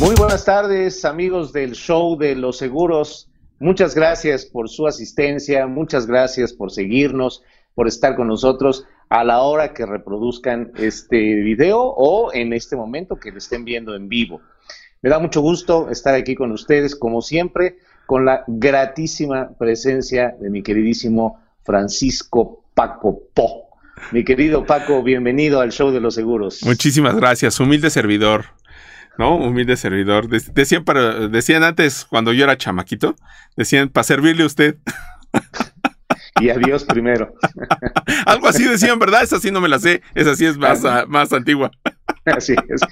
Muy buenas tardes, amigos del show de los seguros. Muchas gracias por su asistencia, muchas gracias por seguirnos, por estar con nosotros a la hora que reproduzcan este video o en este momento que lo estén viendo en vivo. Me da mucho gusto estar aquí con ustedes, como siempre, con la gratísima presencia de mi queridísimo Francisco Paco Po. Mi querido Paco, bienvenido al show de los seguros. Muchísimas gracias, humilde servidor. ¿No? Humilde servidor. Decían, para, decían antes, cuando yo era chamaquito, decían, para servirle a usted. Y adiós primero. Algo así decían, ¿verdad? Esa sí no me la sé. Esa sí es más, más antigua. Así es,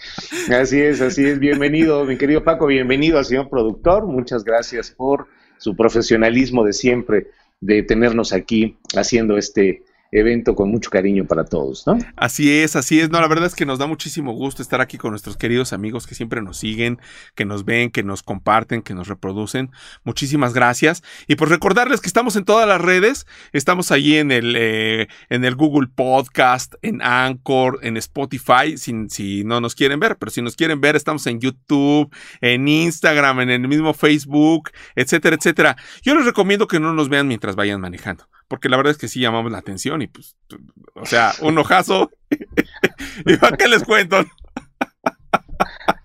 así es, así es. Bienvenido, mi querido Paco, bienvenido al señor productor. Muchas gracias por su profesionalismo de siempre, de tenernos aquí haciendo este, evento con mucho cariño para todos, ¿no? Así es, así es. No, la verdad es que nos da muchísimo gusto estar aquí con nuestros queridos amigos que siempre nos siguen, que nos ven, que nos comparten, que nos reproducen. Muchísimas gracias. Y pues recordarles que estamos en todas las redes. Estamos allí en el, eh, en el Google Podcast, en Anchor, en Spotify, si no nos quieren ver, pero si nos quieren ver, estamos en YouTube, en Instagram, en el mismo Facebook, etcétera, etcétera. Yo les recomiendo que no nos vean mientras vayan manejando porque la verdad es que sí llamamos la atención y pues, o sea, un ojazo. ¿Y para qué les cuento?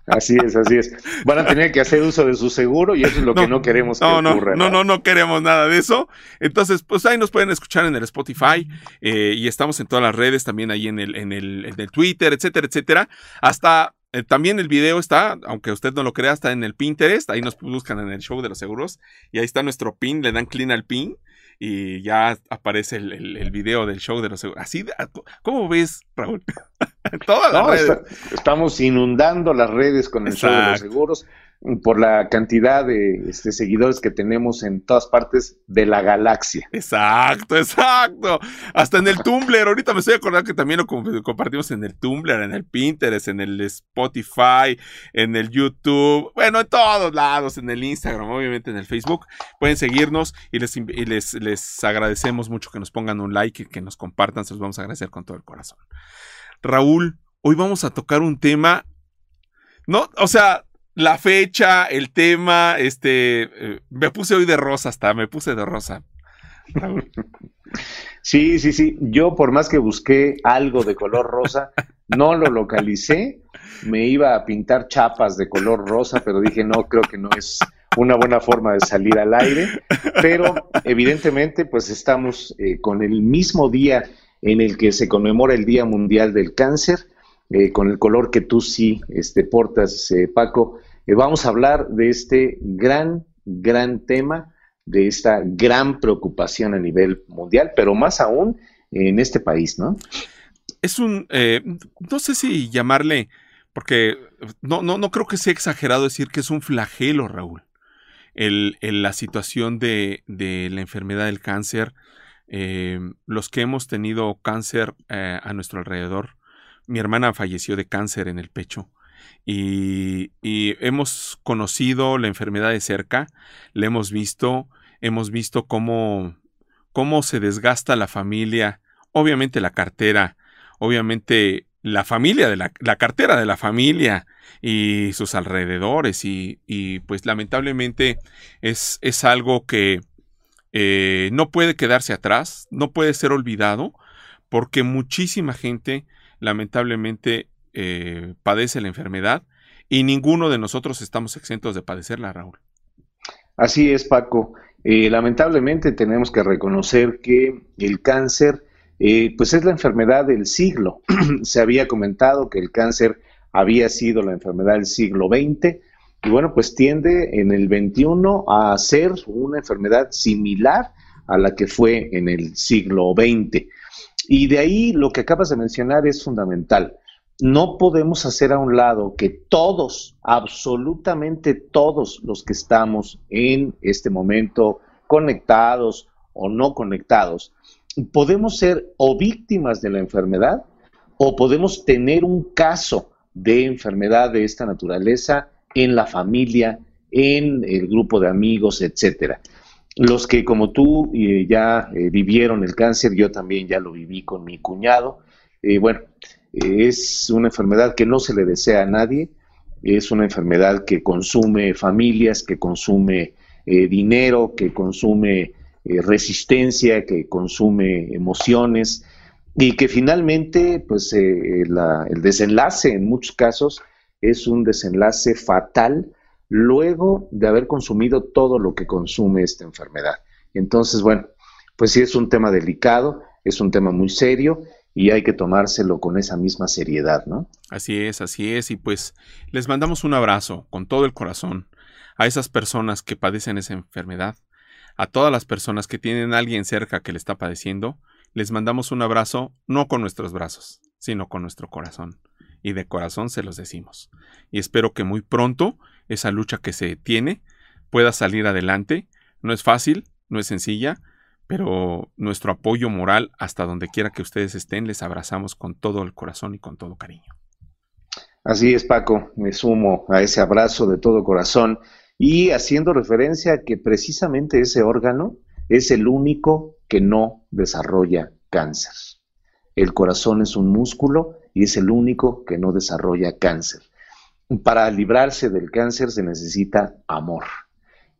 Así es, así es. Van a tener que hacer uso de su seguro y eso es lo que no queremos que no, ocurra. No, no, no, queremos nada de eso. Entonces, pues ahí nos pueden escuchar en el Spotify eh, y estamos en todas las redes, también ahí en el, en el, en el Twitter, etcétera, etcétera. Hasta eh, también el video está, aunque usted no lo crea, está en el Pinterest. Ahí nos buscan en el show de los seguros y ahí está nuestro pin, le dan clean al pin y ya aparece el, el, video del show de los seguros. Así, ¿cómo ves, Raúl? Todas las redes. estamos inundando las redes con el show de los seguros por la cantidad de este, seguidores que tenemos en todas partes de la galaxia. Exacto, exacto. Hasta en el Tumblr. Ahorita me estoy acordando que también lo compartimos en el Tumblr, en el Pinterest, en el Spotify, en el YouTube. Bueno, en todos lados, en el Instagram, obviamente en el Facebook. Pueden seguirnos y les, les, les agradecemos mucho que nos pongan un like y que nos compartan. Se los vamos a agradecer con todo el corazón. Raúl, hoy vamos a tocar un tema. No, o sea, la fecha, el tema, este, eh, me puse hoy de rosa hasta, me puse de rosa. Sí, sí, sí. Yo por más que busqué algo de color rosa, no lo localicé. Me iba a pintar chapas de color rosa, pero dije, no, creo que no es una buena forma de salir al aire. Pero evidentemente, pues estamos eh, con el mismo día en el que se conmemora el Día Mundial del Cáncer eh, con el color que tú sí este, portas, eh, Paco. Eh, vamos a hablar de este gran, gran tema, de esta gran preocupación a nivel mundial, pero más aún en este país, ¿no? Es un, no sé si llamarle, porque no, no, no creo que sea exagerado decir que es un flagelo, Raúl. El, la situación de, de, la enfermedad del cáncer, los que hemos tenido cáncer a nuestro alrededor, mi hermana falleció de cáncer en el pecho y, hemos conocido la enfermedad de cerca, la hemos visto, hemos visto cómo, cómo se desgasta la familia, obviamente la cartera, obviamente la familia de la, cartera de la familia y sus alrededores y, y pues lamentablemente es, es algo que eh, no puede quedarse atrás, no puede ser olvidado porque muchísima gente lamentablemente eh, padece la enfermedad y ninguno de nosotros estamos exentos de padecerla, Raúl. Así es, Paco. Eh, lamentablemente tenemos que reconocer que el cáncer, eh, pues es la enfermedad del siglo. Se había comentado que el cáncer había sido la enfermedad del siglo XX y bueno, pues tiende en el XXI a ser una enfermedad similar a la que fue en el siglo XX. Y de ahí lo que acabas de mencionar es fundamental. No podemos hacer a un lado que todos, absolutamente todos los que estamos en este momento conectados o no conectados, podemos ser o víctimas de la enfermedad o podemos tener un caso de enfermedad de esta naturaleza en la familia, en el grupo de amigos, etcétera. Los que como tú eh, ya eh, vivieron el cáncer, yo también ya lo viví con mi cuñado. Eh, bueno, es una enfermedad que no se le desea a nadie. es una enfermedad que consume familias, que consume dinero, que consume resistencia, que consume emociones y que finalmente pues el desenlace en muchos casos es un desenlace fatal luego de haber consumido todo lo que consume esta enfermedad. Entonces, bueno, pues sí es un tema delicado, es un tema muy serio y hay que tomárselo con esa misma seriedad, ¿no? Así es, así es, y pues les mandamos un abrazo con todo el corazón a esas personas que padecen esa enfermedad, a todas las personas que tienen a alguien cerca que le está padeciendo, les mandamos un abrazo no con nuestros brazos, sino con nuestro corazón. Y de corazón se los decimos. Y espero que muy pronto esa lucha que se tiene pueda salir adelante. No es fácil, no es sencilla, pero nuestro apoyo moral hasta donde quiera que ustedes estén, les abrazamos con todo el corazón y con todo cariño. Así es, Paco, me sumo a ese abrazo de todo corazón y haciendo referencia a que precisamente ese órgano es el único que no desarrolla cáncer. El corazón es un músculo y es el único que no desarrolla cáncer. Para librarse del cáncer se necesita amor.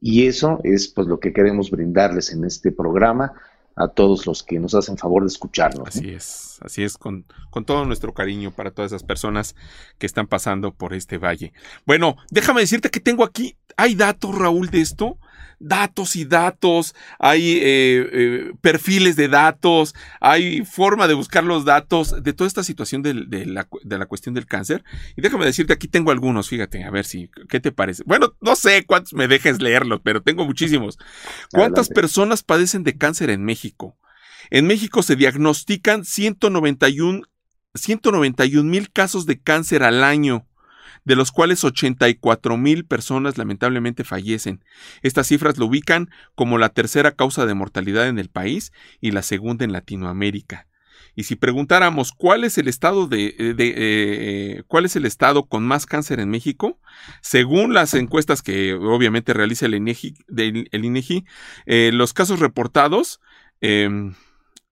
Y eso es pues lo que queremos brindarles en este programa a todos los que nos hacen favor de escucharnos. Así es, así es, con, con, todo nuestro cariño para todas esas personas que están pasando por este valle. Bueno, déjame decirte que tengo aquí, hay datos, Raúl, de esto datos y datos, hay eh, eh, perfiles de datos, hay forma de buscar los datos de toda esta situación de, la, de, la, cuestión del cáncer. Y déjame decirte, aquí tengo algunos, fíjate, a ver si, ¿qué te parece? Bueno, no sé cuántos me dejes leerlos, pero tengo muchísimos. ¿Cuántas personas padecen de cáncer en México? En México se diagnostican 191 mil casos de cáncer al año de los cuales 84 mil personas lamentablemente fallecen. Estas cifras lo ubican como la tercera causa de mortalidad en el país y la segunda en Latinoamérica. Y si preguntáramos cuál es el estado de, eh, eh, cuál es el estado con más cáncer en México, según las encuestas que obviamente realiza el INEGI, el INEGI eh, los casos reportados, em,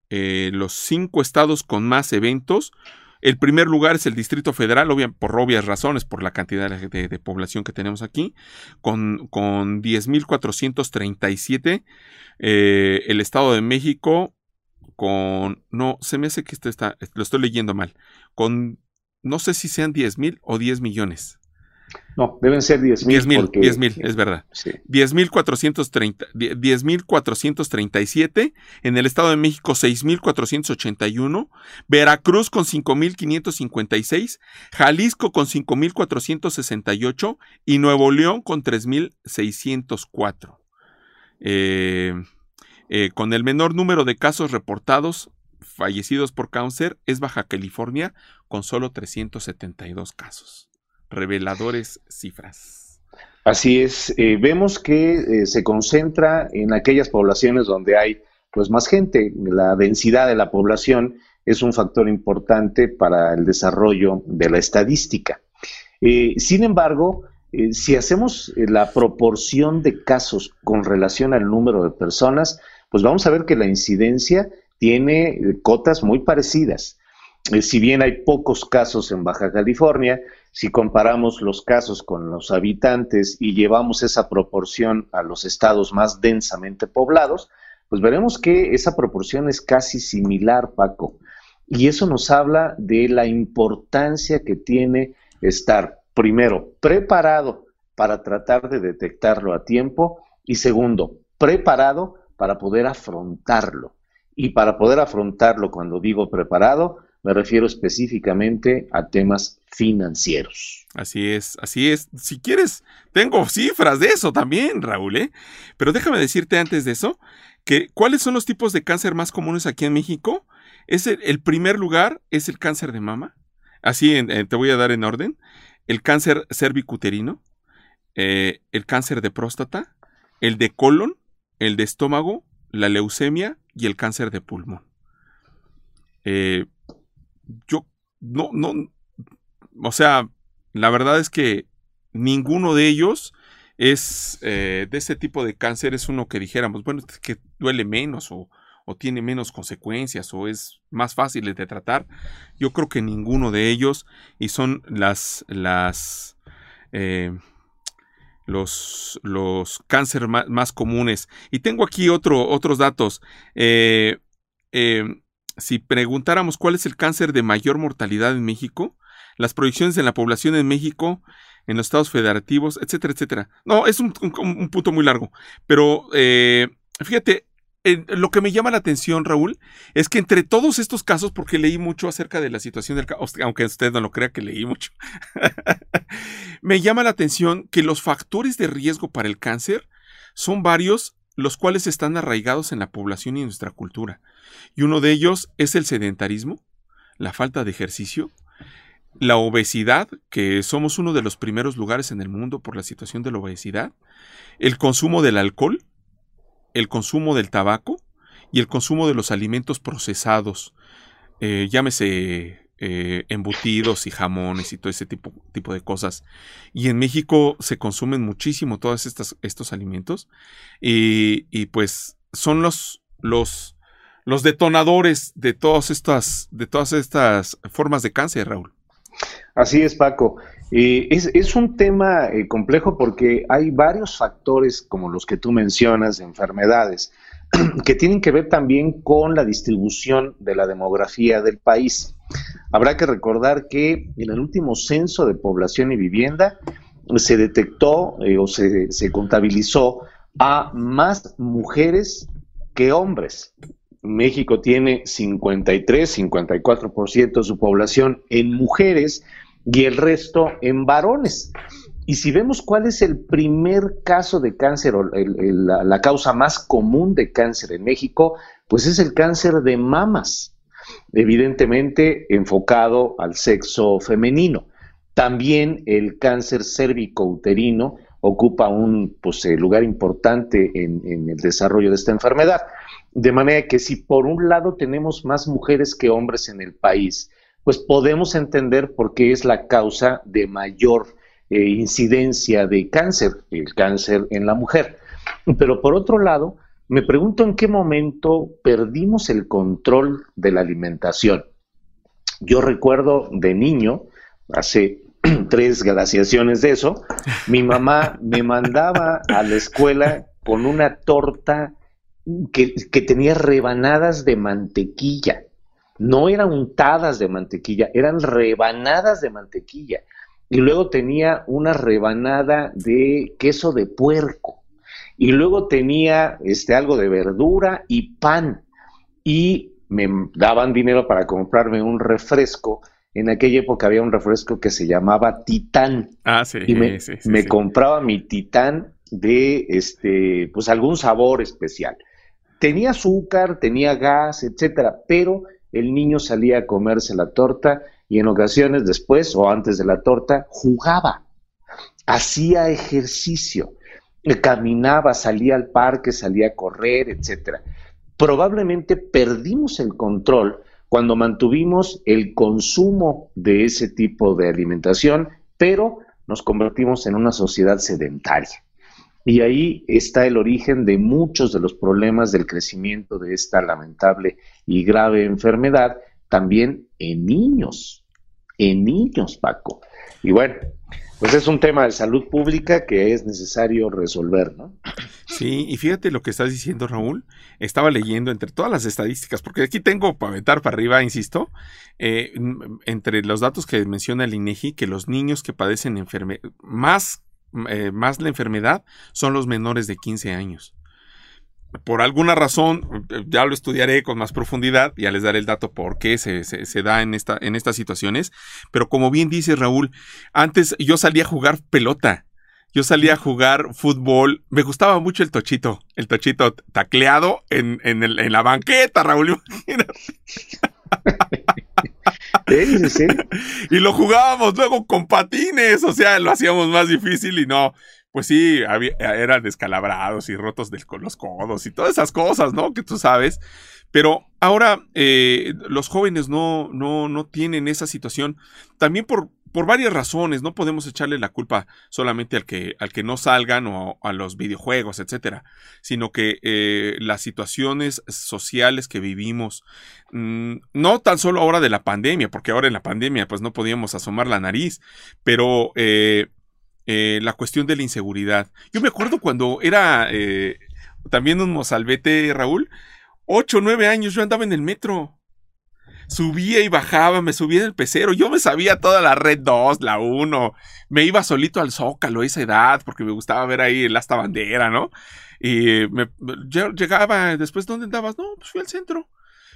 los cinco estados con más eventos el primer lugar es el Distrito Federal, por obvias razones, por la cantidad de, población que tenemos aquí, con, con 10.437. Eh, el Estado de México con... No, se me hace que esto está... Lo estoy leyendo mal. Con... No sé si sean 10.000 o 10 millones. No, deben ser 10 mil. 10 mil, es verdad. Sí. 10.437. En el Estado de México, 6.481. Veracruz con 5.556. Jalisco con 5.468. Y Nuevo León con 3.604. Eh, eh, con el menor número de casos reportados fallecidos por cáncer es Baja California con solo 372 casos reveladores cifras. Así es, eh, vemos que eh, se concentra en aquellas poblaciones donde hay pues más gente. La densidad de la población es un factor importante para el desarrollo de la estadística. Eh, sin embargo, si hacemos la proporción de casos con relación al número de personas, pues vamos a ver que la incidencia tiene cotas muy parecidas. si bien hay pocos casos en Baja California, si comparamos los casos con los habitantes y llevamos esa proporción a los estados más densamente poblados, pues veremos que esa proporción es casi similar, Paco. Y eso nos habla de la importancia que tiene estar, primero, preparado para tratar de detectarlo a tiempo y segundo, preparado para poder afrontarlo. Y para poder afrontarlo, cuando digo preparado, me refiero específicamente a temas financieros. Así es, así es. Si quieres, tengo cifras de eso también, Raúl, ¿eh? Pero déjame decirte antes de eso, que cuáles son los tipos de cáncer más comunes aquí en México. Es el, primer lugar es el cáncer de mama. Así te voy a dar en orden. El cáncer cervicuterino, eh, el cáncer de próstata, el de colon, el de estómago, la leucemia y el cáncer de pulmón. Eh, yo no, no, o sea, la verdad es que ninguno de ellos es eh, de ese tipo de cáncer, es uno que dijéramos, bueno, es que duele menos o, tiene menos consecuencias o es más fácil de tratar. Yo creo que ninguno de ellos y son las, las, los, los cánceres más, comunes. Y tengo aquí otro, otros datos. Eh, em, si preguntáramos cuál es el cáncer de mayor mortalidad en México, las proyecciones de la población en México, en los estados federativos, etcétera, etcétera. No, es un, punto muy largo. Pero eh, fíjate, lo que me llama la atención, Raúl, es que entre todos estos casos, porque leí mucho acerca de la situación del aunque usted no lo crea que leí mucho, me llama la atención que los factores de riesgo para el cáncer son varios, los cuales están arraigados en la población y en nuestra cultura. Y uno de ellos es el sedentarismo, la falta de ejercicio, la obesidad, que somos uno de los primeros lugares en el mundo por la situación de la obesidad, el consumo del alcohol, el consumo del tabaco y el consumo de los alimentos procesados, eh, llámese eh, embutidos y jamones y todo ese tipo, tipo, de cosas. Y en México se consumen muchísimo todos estos alimentos y, pues son los, los, los detonadores de todas estas, de todas estas formas de cáncer, Raúl. Así es, Paco. Eh, es, un tema eh, complejo porque hay varios factores, como los que tú mencionas, de enfermedades, que tienen que ver también con la distribución de la demografía del país. Habrá que recordar que en el último censo de población y vivienda se detectó eh, o se, contabilizó a más mujeres que hombres. México tiene 53, 54% de su población en mujeres y el resto en varones. Y si vemos cuál es el primer caso de cáncer o la, causa más común de cáncer en México, pues es el cáncer de mamas, evidentemente enfocado al sexo femenino. También el cáncer cérvico-uterino ocupa un pues, eh, lugar importante en, el desarrollo de esta enfermedad. De manera que si por un lado tenemos más mujeres que hombres en el país, pues podemos entender por qué es la causa de mayor eh, incidencia de cáncer, el cáncer en la mujer. Pero por otro lado, me pregunto en qué momento perdimos el control de la alimentación. Yo recuerdo de niño, hace tres glaciaciones de eso, mi mamá me mandaba a la escuela con una torta que, que tenía rebanadas de mantequilla no eran untadas de mantequilla, eran rebanadas de mantequilla. Y luego tenía una rebanada de queso de puerco. Y luego tenía este, algo de verdura y pan. Y me daban dinero para comprarme un refresco. En aquella época había un refresco que se llamaba Titán. Ah, sí. Y me, me compraba mi Titán de este, pues algún sabor especial. Tenía azúcar, tenía gas, etcétera, pero el niño salía a comerse la torta y en ocasiones después o antes de la torta jugaba, hacía ejercicio, caminaba, salía al parque, salía a correr, etc. Probablemente perdimos el control cuando mantuvimos el consumo de ese tipo de alimentación, pero nos convertimos en una sociedad sedentaria. Y ahí está el origen de muchos de los problemas del crecimiento de esta lamentable y grave enfermedad, también en niños, en niños, Paco. Y bueno, pues es un tema de salud pública que es necesario resolver, ¿no? Sí, y fíjate lo que estás diciendo, Raúl. Estaba leyendo entre todas las estadísticas, porque aquí tengo para aventar para arriba, insisto, eh, entre los datos que menciona el INEGI, que los niños que padecen más eh, más la enfermedad son los menores de 15 años. Por alguna razón, eh, ya lo estudiaré con más profundidad, ya les daré el dato por qué se, da en, esta, en estas situaciones, pero como bien dice Raúl, antes yo salía a jugar pelota, yo salía a jugar fútbol. Me gustaba mucho el tochito. El tochito tacleado en, en la banqueta, Raúl. y lo jugábamos luego con patines, o sea, lo hacíamos más difícil y no, pues sí, eran descalabrados y rotos los codos y todas esas cosas, ¿no? Que tú sabes. Pero ahora eh, los jóvenes no, no, no tienen esa situación, también por, por varias razones, no podemos echarle la culpa solamente al que, al que no salgan o a los videojuegos, etcétera, sino que eh, las situaciones sociales que vivimos, mm, no tan solo ahora de la pandemia, porque ahora en la pandemia pues no podíamos asomar la nariz, pero eh, eh, la cuestión de la inseguridad. Yo me acuerdo cuando era eh, también un mozalbete, Raúl, ocho, nueve años, yo andaba en el metro. Subía y bajaba, me subía en el pecero. Yo me sabía toda la red 2, la 1. Me iba solito al Zócalo a esa edad porque me gustaba ver ahí el asta bandera, ¿no? Y me, yo llegaba, después, ¿dónde andabas? No, pues fui al centro.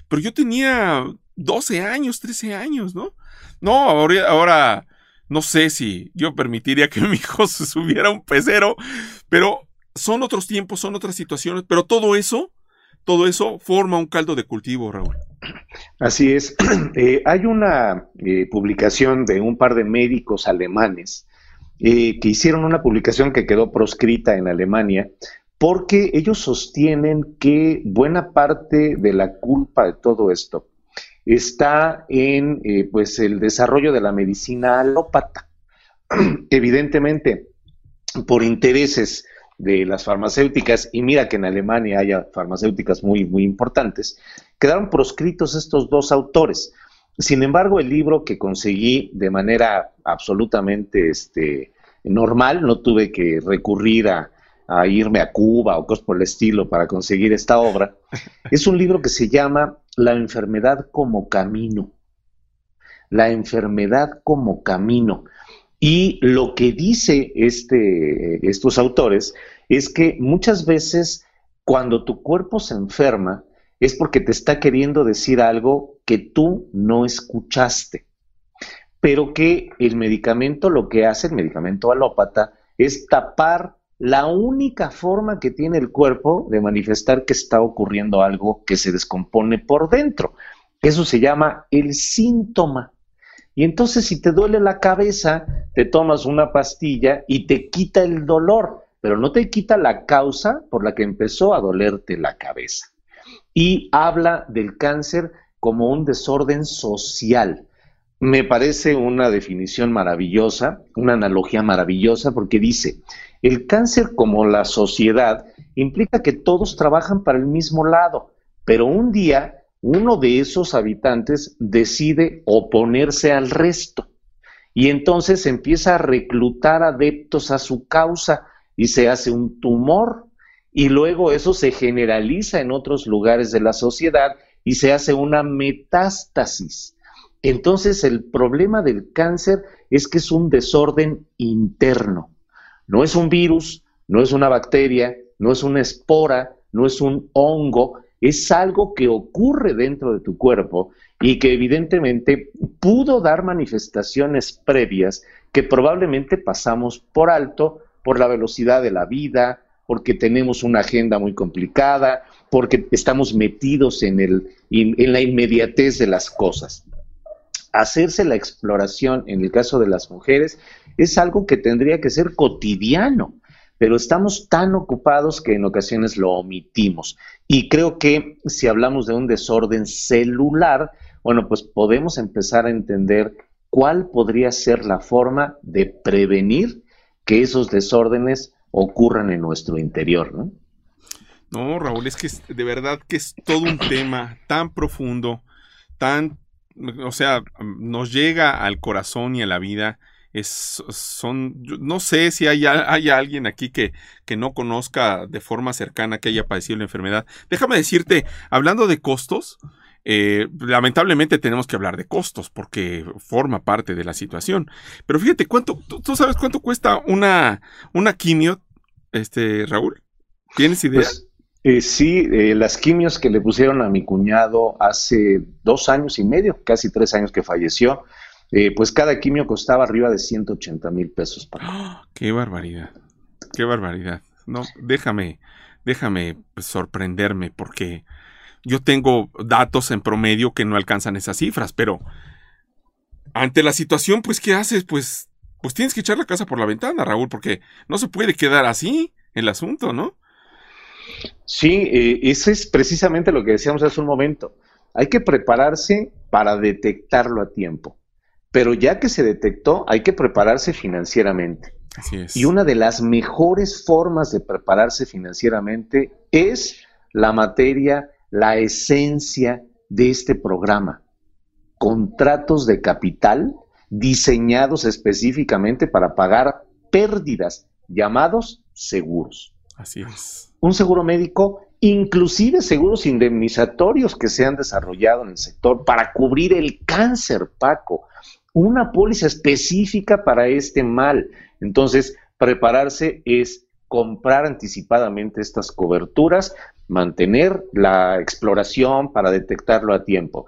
Pero yo tenía 12 años, 13 años, ¿no? No, ahora, ahora no sé si yo permitiría que mi hijo se subiera a un pecero, pero son otros tiempos, son otras situaciones, pero todo eso, todo eso forma un caldo de cultivo, Raúl. Así es. Eh, hay una eh, publicación de un par de médicos alemanes eh, que hicieron una publicación que quedó proscrita en Alemania porque ellos sostienen que buena parte de la culpa de todo esto está en eh, pues el desarrollo de la medicina alópata. Evidentemente, por intereses de las farmacéuticas, y mira que en Alemania haya farmacéuticas muy, muy importantes, quedaron proscritos estos dos autores. Sin embargo, el libro que conseguí de manera absolutamente este, normal, no tuve que recurrir a, a irme a Cuba o cosas por el estilo para conseguir esta obra, es un libro que se llama La enfermedad como camino. La enfermedad como camino. Y lo que dice este, estos autores es que muchas veces cuando tu cuerpo se enferma es porque te está queriendo decir algo que tú no escuchaste, pero que el medicamento lo que hace, el medicamento alópata, es tapar la única forma que tiene el cuerpo de manifestar que está ocurriendo algo que se descompone por dentro. Eso se llama el síntoma. Y entonces si te duele la cabeza, te tomas una pastilla y te quita el dolor, pero no te quita la causa por la que empezó a dolerte la cabeza. Y habla del cáncer como un desorden social. Me parece una definición maravillosa, una analogía maravillosa, porque dice, el cáncer como la sociedad implica que todos trabajan para el mismo lado, pero un día uno de esos habitantes decide oponerse al resto y entonces empieza a reclutar adeptos a su causa y se hace un tumor y luego eso se generaliza en otros lugares de la sociedad y se hace una metástasis. Entonces el problema del cáncer es que es un desorden interno. No es un virus, no es una bacteria, no es una espora, no es un hongo, es algo que ocurre dentro de tu cuerpo y que evidentemente pudo dar manifestaciones previas que probablemente pasamos por alto por la velocidad de la vida, porque tenemos una agenda muy complicada, porque estamos metidos en, el, en la inmediatez de las cosas hacerse la exploración en el caso de las mujeres es algo que tendría que ser cotidiano, pero estamos tan ocupados que en ocasiones lo omitimos. Y creo que si hablamos de un desorden celular, bueno, pues podemos empezar a entender cuál podría ser la forma de prevenir que esos desórdenes ocurran en nuestro interior, ¿no? No, Raúl, es que de verdad que es todo un tema tan profundo, tan o sea, nos llega al corazón y a la vida. Es, son, no sé si hay, hay alguien aquí que, que, no conozca de forma cercana que haya padecido la enfermedad. Déjame decirte, hablando de costos, eh, lamentablemente tenemos que hablar de costos porque forma parte de la situación. Pero fíjate, ¿cuánto, tú, sabes cuánto cuesta una, una quimio, este, Raúl? ¿Tienes idea? Pues, eh, sí, eh, las quimios que le pusieron a mi cuñado hace dos años y medio, casi tres años que falleció, eh, pues cada quimio costaba arriba de 180 mil pesos. Para... ¡Qué barbaridad! ¡Qué barbaridad! No, déjame, déjame pues, sorprenderme porque yo tengo datos en promedio que no alcanzan esas cifras, pero ante la situación, pues, ¿qué haces? Pues, pues tienes que echar la casa por la ventana, Raúl, porque no se puede quedar así el asunto, ¿no? Sí, eh, eso es precisamente lo que decíamos hace un momento. Hay que prepararse para detectarlo a tiempo, pero ya que se detectó, hay que prepararse financieramente. Así es. Y una de las mejores formas de prepararse financieramente es la materia, la esencia de este programa. Contratos de capital diseñados específicamente para pagar pérdidas, llamados seguros. Así es. Un seguro médico, inclusive seguros indemnizatorios que se han desarrollado en el sector para cubrir el cáncer, Paco. Una póliza específica para este mal. Entonces, prepararse es comprar anticipadamente estas coberturas, mantener la exploración para detectarlo a tiempo.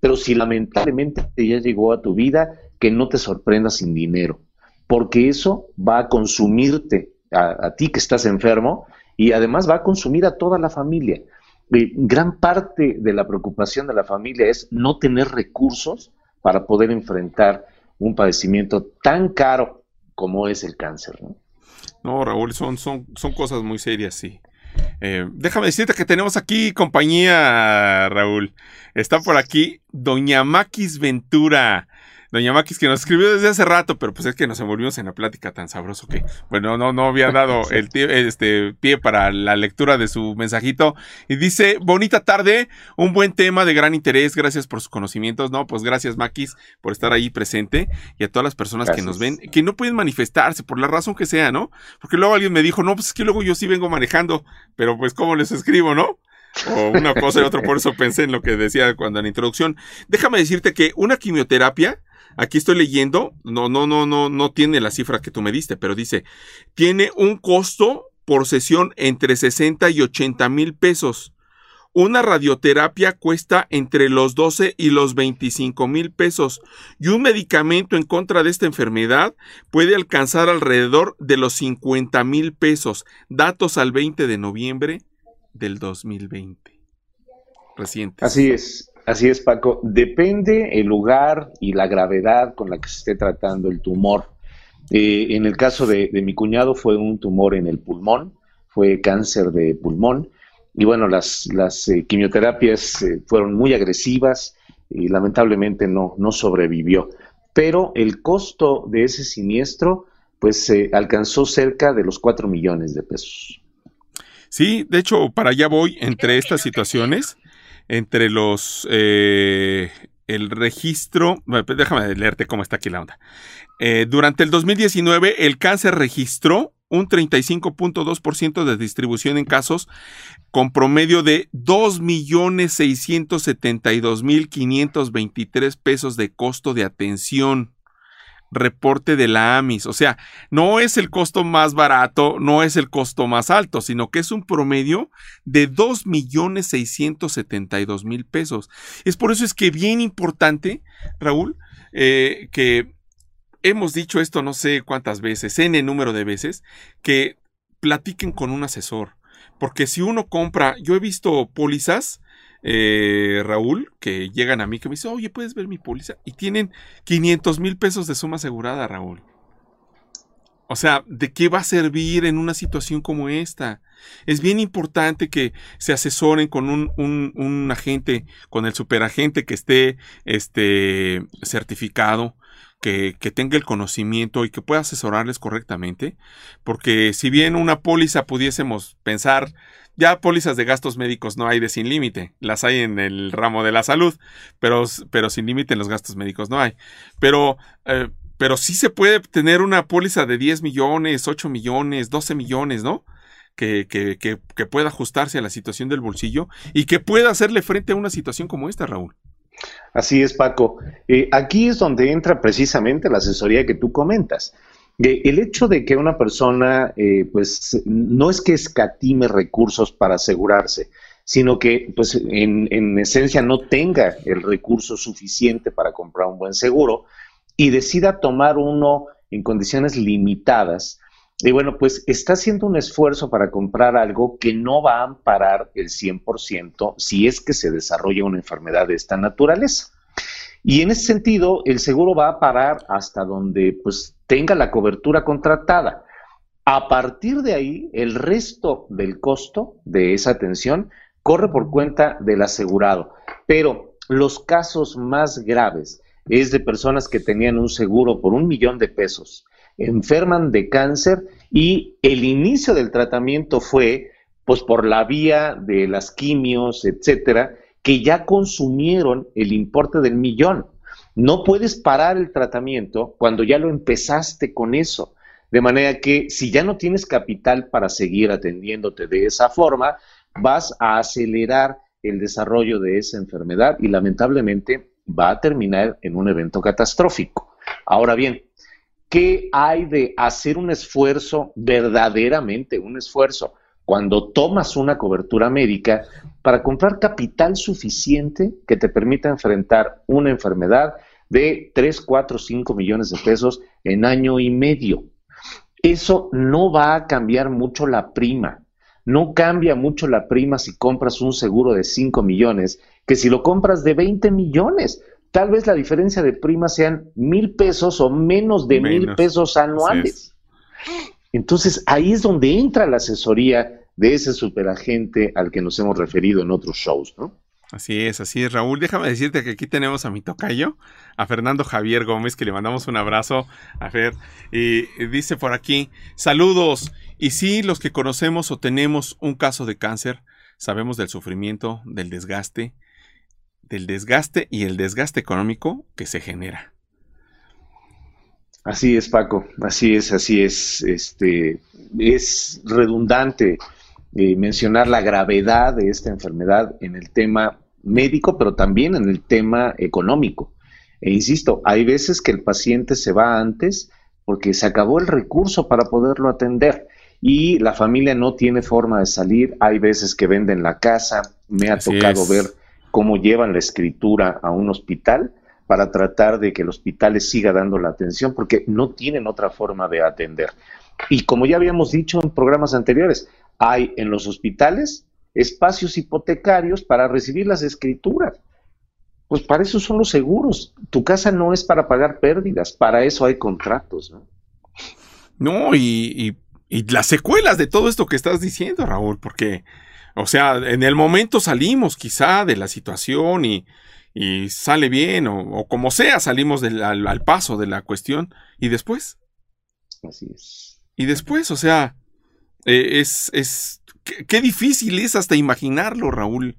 Pero si lamentablemente ya llegó a tu vida, que no te sorprenda sin dinero, porque eso va a consumirte a, ti que estás enfermo y además va a consumir a toda la familia. gran parte de la preocupación de la familia es no tener recursos para poder enfrentar un padecimiento tan caro como es el cáncer. ¿no? No, Raúl, son, son, son cosas muy serias, sí. Eh, déjame decirte que tenemos aquí compañía, Raúl. Está por aquí Doña Maquis Ventura. Doña Maquis, que nos escribió desde hace rato, pero pues es que nos envolvimos en la plática tan sabroso que, bueno, no, no había dado el este, pie para la lectura de su mensajito. Y dice, bonita tarde, un buen tema de gran interés, gracias por sus conocimientos, ¿no? Pues gracias, Maquis, por estar ahí presente y a todas las personas que nos ven, que no pueden manifestarse por la razón que sea, ¿no? Porque luego alguien me dijo, no, pues es que luego yo sí vengo manejando, pero pues cómo les escribo, ¿no? o una cosa y otra, por eso pensé en lo que decía cuando en la introducción. Déjame decirte que una quimioterapia Aquí estoy leyendo, no, no, no, no, no tiene la cifra que tú me diste, pero dice, tiene un costo por sesión entre 60 y 80 mil pesos. Una radioterapia cuesta entre los 12 y los 25 mil pesos y un medicamento en contra de esta enfermedad puede alcanzar alrededor de los 50 mil pesos. Datos al 20 de noviembre del 2020. Reciente. Así es. Así es, Paco. Depende el lugar y la gravedad con la que se esté tratando el tumor. Eh, en el caso de, mi cuñado fue un tumor en el pulmón, fue cáncer de pulmón. Y bueno, las, las eh, quimioterapias eh, fueron muy agresivas y lamentablemente no, no sobrevivió. Pero el costo de ese siniestro pues alcanzó cerca de los 4 millones de pesos. Sí, de hecho, para allá voy entre estas situaciones entre los... Eh, el registro, déjame leerte cómo está aquí la onda. Eh, durante el 2019, el cáncer registró un 35.2% de distribución en casos con promedio de 2.672.523 pesos de costo de atención reporte de la AMIS. O sea, no es el costo más barato, no es el costo más alto, sino que es un promedio de 2.672.000 pesos. Es por eso es que bien importante, Raúl, eh, que hemos dicho esto no sé cuántas veces, el número de veces, que platiquen con un asesor. Porque si uno compra, yo he visto pólizas eh, Raúl, que llegan a mí, que me dicen, oye, ¿puedes ver mi póliza? Y tienen 500 mil pesos de suma asegurada, Raúl. O sea, ¿de qué va a servir en una situación como esta? Es bien importante que se asesoren con un, un, agente, con el superagente que esté este, certificado, que, tenga el conocimiento y que pueda asesorarles correctamente, porque si bien una póliza pudiésemos pensar ya pólizas de gastos médicos no hay de sin límite, las hay en el ramo de la salud, pero, pero sin límite en los gastos médicos no hay. Pero, eh, pero sí se puede tener una póliza de 10 millones, 8 millones, 12 millones, ¿no? Que, que, que pueda ajustarse a la situación del bolsillo y que pueda hacerle frente a una situación como esta, Raúl. Así es, Paco. Eh, aquí es donde entra precisamente la asesoría que tú comentas. El hecho de que una persona, eh, pues, no es que escatime recursos para asegurarse, sino que, pues, en, esencia no tenga el recurso suficiente para comprar un buen seguro y decida tomar uno en condiciones limitadas, y bueno, pues está haciendo un esfuerzo para comprar algo que no va a amparar el 100% si es que se desarrolla una enfermedad de esta naturaleza. Y en ese sentido, el seguro va a parar hasta donde pues tenga la cobertura contratada. A partir de ahí, el resto del costo de esa atención corre por cuenta del asegurado. Pero los casos más graves es de personas que tenían un seguro por un millón de pesos, enferman de cáncer y el inicio del tratamiento fue pues por la vía de las quimios, etcétera, que ya consumieron el importe del millón. No puedes parar el tratamiento cuando ya lo empezaste con eso. De manera que si ya no tienes capital para seguir atendiéndote de esa forma, vas a acelerar el desarrollo de esa enfermedad y lamentablemente va a terminar en un evento catastrófico. Ahora bien, ¿qué hay de hacer un esfuerzo, verdaderamente un esfuerzo, cuando tomas una cobertura médica para comprar capital suficiente que te permita enfrentar una enfermedad de 3, 4, 5 millones de pesos en año y medio? Eso no va a cambiar mucho la prima. No cambia mucho la prima si compras un seguro de 5 millones que si lo compras de 20 millones. Tal vez la diferencia de prima sean mil pesos o menos de mil pesos anuales. Entonces ahí es donde entra la asesoría de ese superagente al que nos hemos referido en otros shows, ¿no? Así es, así es, Raúl. Déjame decirte que aquí tenemos a mi tocayo, a Fernando Javier Gómez, que le mandamos un abrazo a Fer. Y dice por aquí, saludos. Y sí, los que conocemos o tenemos un caso de cáncer, sabemos del sufrimiento, del desgaste, del desgaste y el desgaste económico que se genera. Así es, Paco, así es, así es. Este, es redundante eh, mencionar la gravedad de esta enfermedad en el tema médico, pero también en el tema económico. E insisto, hay veces que el paciente se va antes porque se acabó el recurso para poderlo atender y la familia no tiene forma de salir. Hay veces que venden la casa. Me ha tocado ver cómo llevan la escritura a un hospital para tratar de que el hospital les siga dando la atención porque no tienen otra forma de atender. Y como ya habíamos dicho en programas anteriores, hay en los hospitales espacios hipotecarios para recibir las escrituras. Pues para eso son los seguros. Tu casa no es para pagar pérdidas, para eso hay contratos, ¿no? No, y, las secuelas de todo esto que estás diciendo, Raúl, porque, o sea, en el momento salimos quizá de la situación y, sale bien, o, como sea, salimos al, paso de la cuestión, y después. Así es. Y después, o sea, eh, es, es qué, difícil es hasta imaginarlo, Raúl,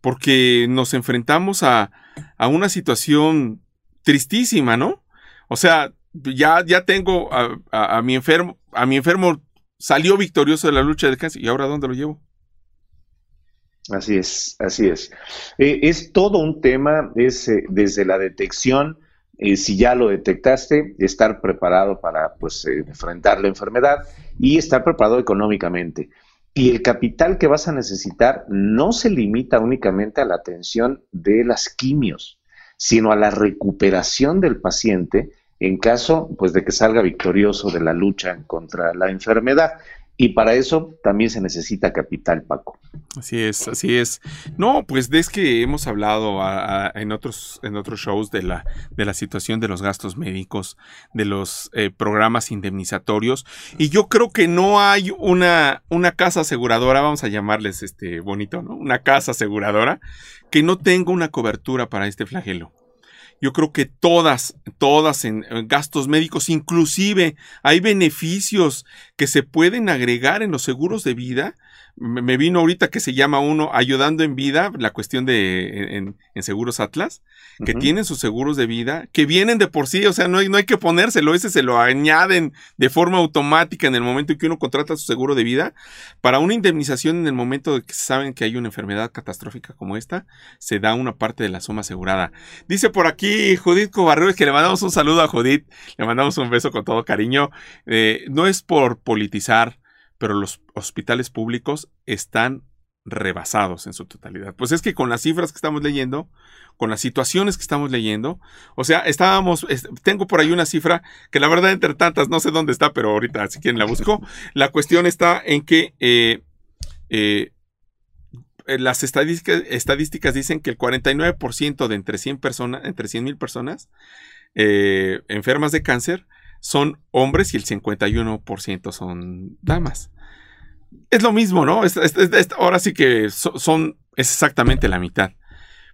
porque nos enfrentamos a, a una situación tristísima, ¿no? O sea, ya, ya tengo a, a, mi enfermo, a mi enfermo salió victorioso de la lucha de cáncer y ahora dónde lo llevo. Así es, así es. Eh, es todo un tema, es eh, desde la detección, eh, si ya lo detectaste, estar preparado para pues, enfrentar la enfermedad y estar preparado económicamente. Y el capital que vas a necesitar no se limita únicamente a la atención de las quimios, sino a la recuperación del paciente en caso pues, de que salga victorioso de la lucha contra la enfermedad. Y para eso también se necesita capital, Paco. Así es, así es. No, pues es que hemos hablado en, otros, en otros shows de la, de la situación de los gastos médicos, de los eh, programas indemnizatorios. Y yo creo que no hay una, una casa aseguradora, vamos a llamarles este bonito, ¿no? Una casa aseguradora que no tenga una cobertura para este flagelo. Yo creo que todas, todas en, gastos médicos, inclusive hay beneficios que se pueden agregar en los seguros de vida me vino ahorita que se llama uno Ayudando en Vida, la cuestión de en, Seguros Atlas, que tienen sus seguros de vida, que vienen de por sí, o sea, no hay, no hay que ponérselo, ese se lo añaden de forma automática en el momento en que uno contrata su seguro de vida. Para una indemnización en el momento de que saben que hay una enfermedad catastrófica como esta, se da una parte de la suma asegurada. Dice por aquí Judith Cobarrues que le mandamos un saludo a Judith, le mandamos un beso con todo cariño. Eh, no es por politizar, pero los hospitales públicos están rebasados en su totalidad. Pues es que con las cifras que estamos leyendo, con las situaciones que estamos leyendo, o sea, estábamos, tengo por ahí una cifra que la verdad entre tantas no sé dónde está, pero ahorita si quieren la busco. La cuestión está en que eh, eh, las estadísticas, estadísticas, dicen que el 49% de entre 100 personas, entre 100 mil personas eh, enfermas de cáncer son hombres y el 51% son damas. Es lo mismo, ¿no? ahora sí que son, es exactamente la mitad.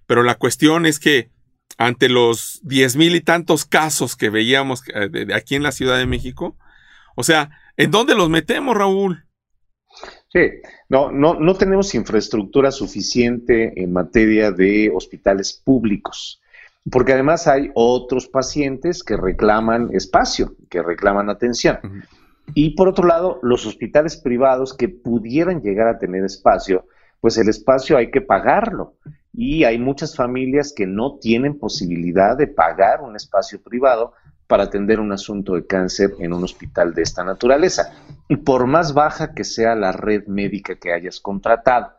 Pero la cuestión es que ante los diez mil y tantos casos que veíamos eh, aquí en la Ciudad de México, o sea, ¿en dónde los metemos, Raúl? Sí, no, no tenemos infraestructura suficiente en materia de hospitales públicos. Porque además hay otros pacientes que reclaman espacio, que reclaman atención. Y por otro lado, los hospitales privados que pudieran llegar a tener espacio, pues el espacio hay que pagarlo. Y hay muchas familias que no tienen posibilidad de pagar un espacio privado para atender un asunto de cáncer en un hospital de esta naturaleza. Y por más baja que sea la red médica que hayas contratado.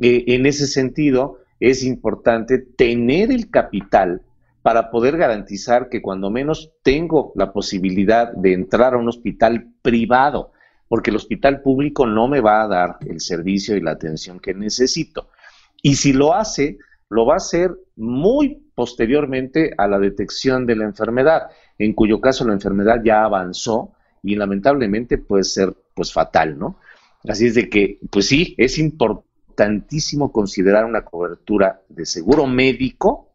Eh, en ese sentido, es importante tener el capital para poder garantizar que cuando menos tengo la posibilidad de entrar a un hospital privado, porque el hospital público no me va a dar el servicio y la atención que necesito. Y si lo hace, lo va a hacer muy posteriormente a la detección de la enfermedad, en cuyo caso la enfermedad ya avanzó y lamentablemente puede ser pues fatal, ¿no? Así es de que, pues sí, es importantísimo considerar una cobertura de seguro médico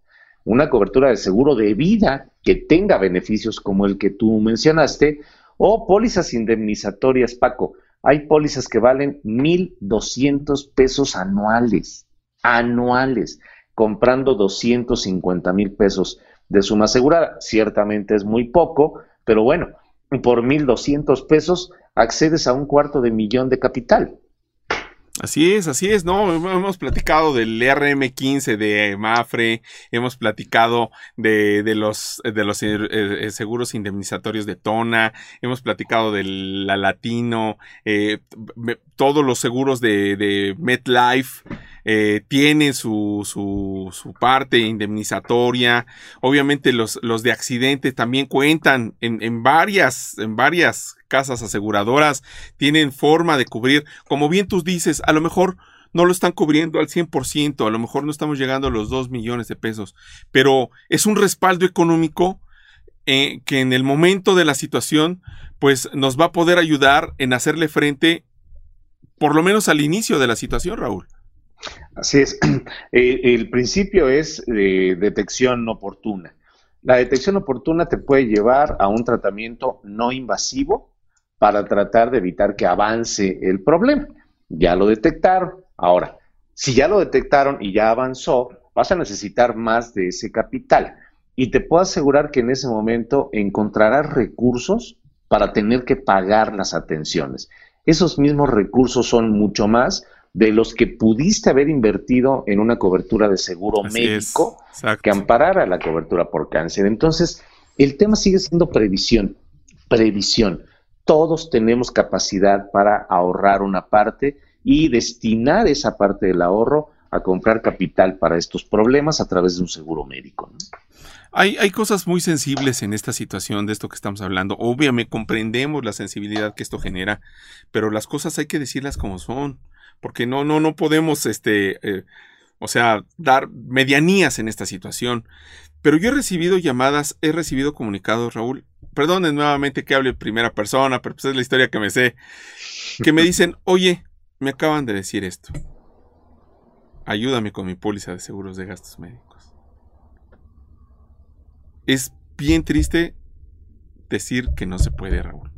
una cobertura de seguro de vida que tenga beneficios como el que tú mencionaste, o pólizas indemnizatorias, Paco. Hay pólizas que valen 1.200 pesos anuales, anuales, comprando 250 mil pesos de suma asegurada. Ciertamente es muy poco, pero bueno, por 1.200 pesos accedes a un cuarto de millón de capital. Así es, así es, ¿no? Hemos platicado del RM15 de Mafre, hemos platicado de, de los, de los eh, eh, seguros indemnizatorios de Tona, hemos platicado de la Latino, eh, todos los seguros de, de MetLife, eh, tienen su, su, parte indemnizatoria. Obviamente los, los de accidente también cuentan en, en, varias, en varias casas aseguradoras, tienen forma de cubrir. Como bien tú dices, a lo mejor no lo están cubriendo al 100%, a lo mejor no estamos llegando a los 2 millones de pesos, pero es un respaldo económico eh, que en el momento de la situación, pues nos va a poder ayudar en hacerle frente, por lo menos al inicio de la situación, Raúl. Así es. Eh, el principio es de detección oportuna. La detección oportuna te puede llevar a un tratamiento no invasivo para tratar de evitar que avance el problema. Ya lo detectaron. Ahora, si ya lo detectaron y ya avanzó, vas a necesitar más de ese capital. Y te puedo asegurar que en ese momento encontrarás recursos para tener que pagar las atenciones. Esos mismos recursos son mucho más de los que pudiste haber invertido en una cobertura de seguro médico que amparara la cobertura por cáncer. Entonces, el tema sigue siendo previsión, previsión. Todos tenemos capacidad para ahorrar una parte y destinar esa parte del ahorro a comprar capital para estos problemas a través de un seguro médico. Hay, hay, cosas muy sensibles en esta situación de esto que estamos hablando. Obviamente comprendemos la sensibilidad que esto genera, pero las cosas hay que decirlas como son porque no, no, no podemos, este, eh, o sea, dar medianías en esta situación. Pero yo he recibido llamadas, he recibido comunicados, Raúl, perdonen nuevamente que hable primera persona, pero pues es la historia que me sé, que me dicen, oye, me acaban de decir esto. Ayúdame con mi póliza de seguros de gastos médicos. Es bien triste decir que no se puede, Raúl.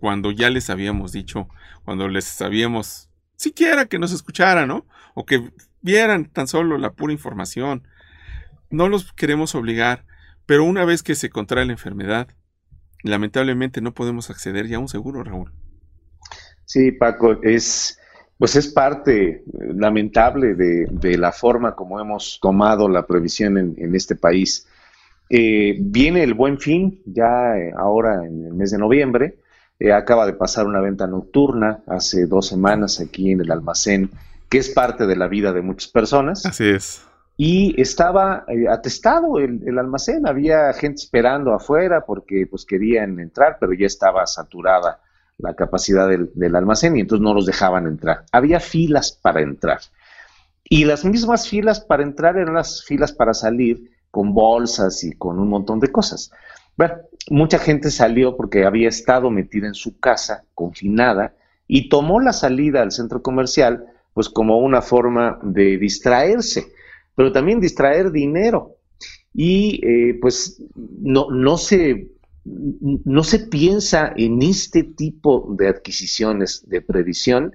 Cuando ya les habíamos dicho, cuando les habíamos siquiera que nos escucharan, ¿no? O que vieran tan solo la pura información. No los queremos obligar, pero una vez que se contrae la enfermedad, lamentablemente no podemos acceder ya a un seguro, Raúl. Sí, Paco, es pues es parte eh, lamentable de, la forma como hemos tomado la previsión en, este país. Eh, viene el buen fin, ya eh, ahora en el mes de noviembre, eh, acaba de pasar una venta nocturna hace dos semanas aquí en el almacén, que es parte de la vida de muchas personas. Así es. Y estaba eh, atestado el, almacén, había gente esperando afuera porque pues querían entrar, pero ya estaba saturada la capacidad del, del almacén y entonces no los dejaban entrar. Había filas para entrar. Y las mismas filas para entrar eran las filas para salir con bolsas y con un montón de cosas. Bueno, mucha gente salió porque había estado metida en su casa, confinada, y tomó la salida al centro comercial pues como una forma de distraerse, pero también distraer dinero. Y eh, pues no, no, se, no se piensa en este tipo de adquisiciones de previsión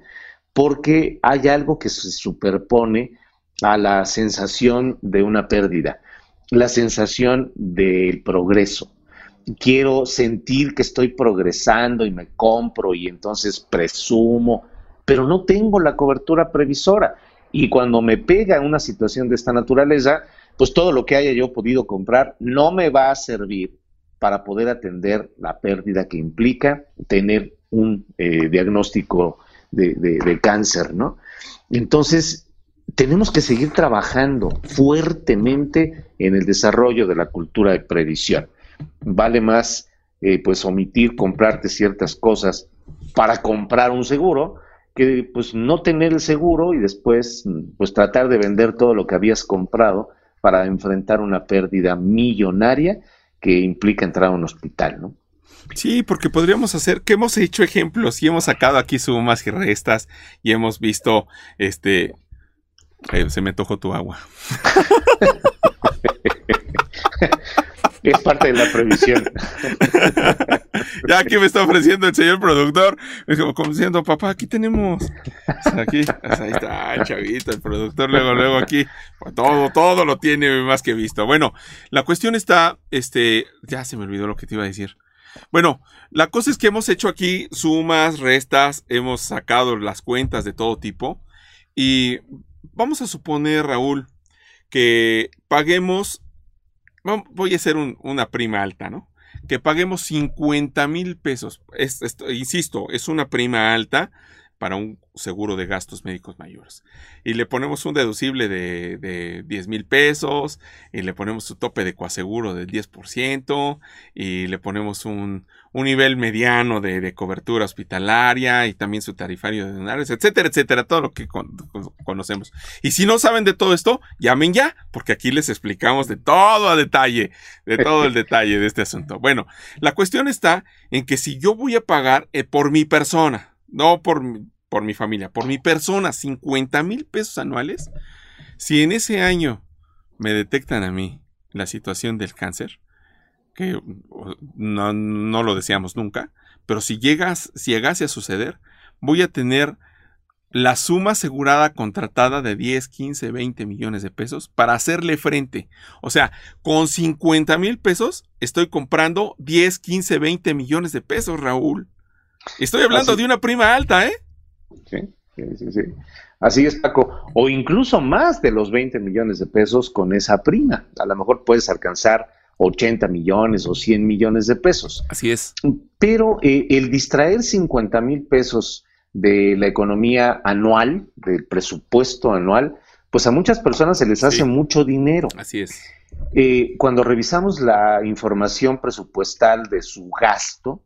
porque hay algo que se superpone a la sensación de una pérdida. la sensación del progreso. Quiero sentir que estoy progresando y me compro y entonces presumo, pero no tengo la cobertura previsora. Y cuando me pega una situación de esta naturaleza, pues todo lo que haya yo podido comprar no me va a servir para poder atender la pérdida que implica tener un eh, diagnóstico de, de, cáncer, ¿no? Entonces, tenemos que seguir trabajando fuertemente en el desarrollo de la cultura de previsión. Vale más, eh, pues, omitir comprarte ciertas cosas para comprar un seguro que, pues, no tener el seguro y después, pues, tratar de vender todo lo que habías comprado para enfrentar una pérdida millonaria que implica entrar a un hospital, ¿no? Sí, porque podríamos hacer, que hemos hecho ejemplos y hemos sacado aquí sumas y restas y hemos visto, este, eh, se me antojó tu agua. es parte de la previsión. ya aquí me está ofreciendo el señor productor, como diciendo, papá, aquí tenemos. Aquí, ahí está, chavito, el productor, luego, luego aquí, todo, todo lo tiene más que visto. Bueno, la cuestión está, este, ya se me olvidó lo que te iba a decir. Bueno, la cosa es que hemos hecho aquí sumas, restas, hemos sacado las cuentas de todo tipo y vamos a suponer, Raúl, que paguemos voy a hacer una prima alta, ¿no? Que paguemos 50 mil pesos. insisto, es una prima alta para un seguro de gastos médicos mayores. Y le ponemos un deducible de, de 10 mil pesos, y le ponemos su tope de coaseguro del 10%, y le ponemos un, un nivel mediano de, de, cobertura hospitalaria, y también su tarifario de donarios, etcétera, etcétera, todo lo que conocemos. Y si no saben de todo esto, llamen ya, porque aquí les explicamos de todo a detalle, de todo el detalle de este asunto. Bueno, la cuestión está en que si yo voy a pagar eh, por mi persona, no por, por mi familia, por mi persona, 50 mil pesos anuales, si en ese año me detectan a mí la situación del cáncer, que no, no lo deseamos nunca, pero si, llegas, si llegase a suceder, voy a tener la suma asegurada contratada de 10, 15, 20 millones de pesos para hacerle frente. O sea, con 50 mil pesos estoy comprando 10, 15, 20 millones de pesos, Raúl. Estoy hablando de una prima alta, ¿eh? Sí, sí, sí, Así es, Paco. O incluso más de los 20 millones de pesos con esa prima. A lo mejor puedes alcanzar 80 millones o 100 millones de pesos. Así es. Pero eh, el distraer 50 mil pesos de la economía anual, del presupuesto anual, pues a muchas personas se les hace mucho dinero. Así es. Eh, cuando revisamos la información presupuestal de su gasto,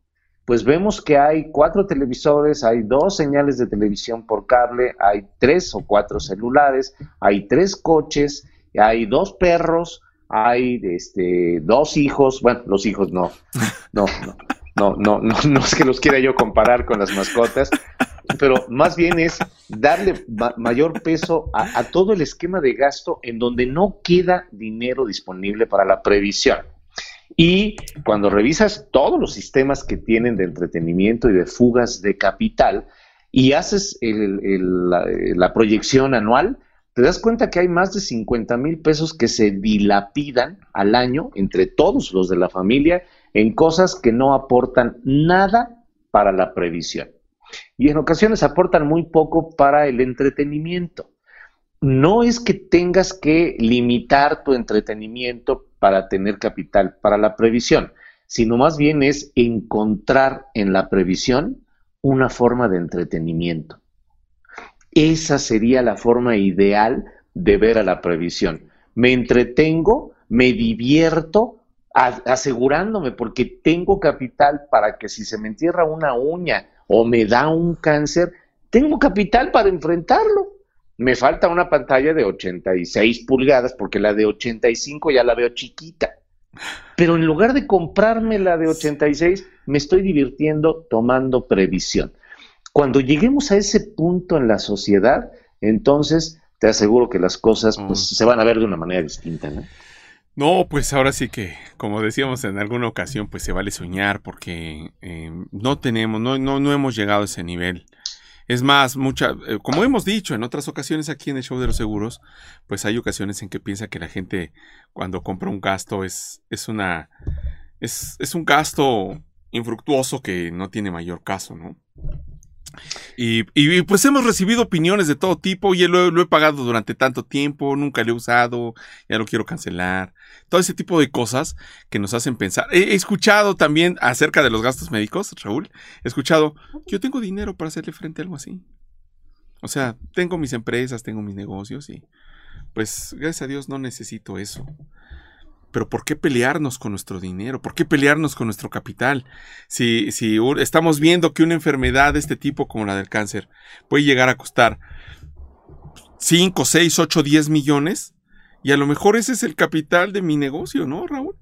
pues vemos que hay cuatro televisores, hay dos señales de televisión por cable, hay tres o cuatro celulares, hay tres coches, hay dos perros, hay este, dos hijos, bueno, los hijos no, no, no, no, no, no, es que los quiera yo comparar con las mascotas, pero más bien es darle mayor peso a todo el esquema de gasto en donde no queda dinero disponible para la previsión. Y cuando revisas todos los sistemas que tienen de entretenimiento y de fugas de capital y haces la, proyección anual, te das cuenta que hay más de 50 mil pesos que se dilapidan al año entre todos los de la familia en cosas que no aportan nada para la previsión. Y en ocasiones aportan muy poco para el entretenimiento. No es que tengas que limitar tu entretenimiento para tener capital para la previsión, sino más bien es encontrar en la previsión una forma de entretenimiento. Esa sería la forma ideal de ver a la previsión. Me entretengo, me divierto, asegurándome porque tengo capital para que si se me entierra una uña o me da un cáncer, tengo capital para enfrentarlo me falta una pantalla de 86 pulgadas porque la de 85 ya la veo chiquita. Pero en lugar de comprarme la de 86, me estoy divirtiendo tomando previsión. Cuando lleguemos a ese punto en la sociedad, entonces te aseguro que las cosas pues, mm. se van a ver de una manera distinta. ¿no? No, pues ahora sí que, como decíamos en alguna ocasión, pues se vale soñar porque eh, no tenemos, no, no, no hemos llegado a ese nivel Es más, mucha, eh, como hemos dicho en otras ocasiones aquí en el show de los seguros, pues hay ocasiones en que piensa que la gente cuando compra un gasto es, es una, es, es un gasto infructuoso que no tiene mayor caso, ¿no? Y, pues hemos recibido opiniones de todo tipo, y lo, lo, he pagado durante tanto tiempo, nunca lo he usado, ya lo quiero cancelar. Todo ese tipo de cosas que nos hacen pensar. He, escuchado también acerca de los gastos médicos, Raúl, he escuchado, yo tengo dinero para hacerle frente a algo así. O sea, tengo mis empresas, tengo mis negocios y pues gracias a Dios no necesito eso. Pero ¿por qué pelearnos con nuestro dinero? ¿Por qué pelearnos con nuestro capital? Si, si estamos viendo que una enfermedad de este tipo como la del cáncer puede llegar a costar 5, 6, 8, 10 millones, y a lo mejor ese es el capital de mi negocio, ¿no, Raúl?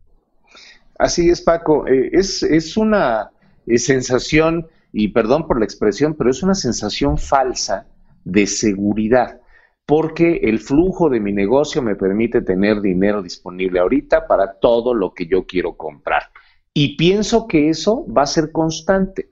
Así es, Paco. Eh, es, una eh, sensación, y perdón por la expresión, pero es una sensación falsa de seguridad porque el flujo de mi negocio me permite tener dinero disponible ahorita para todo lo que yo quiero comprar. Y pienso que eso va a ser constante.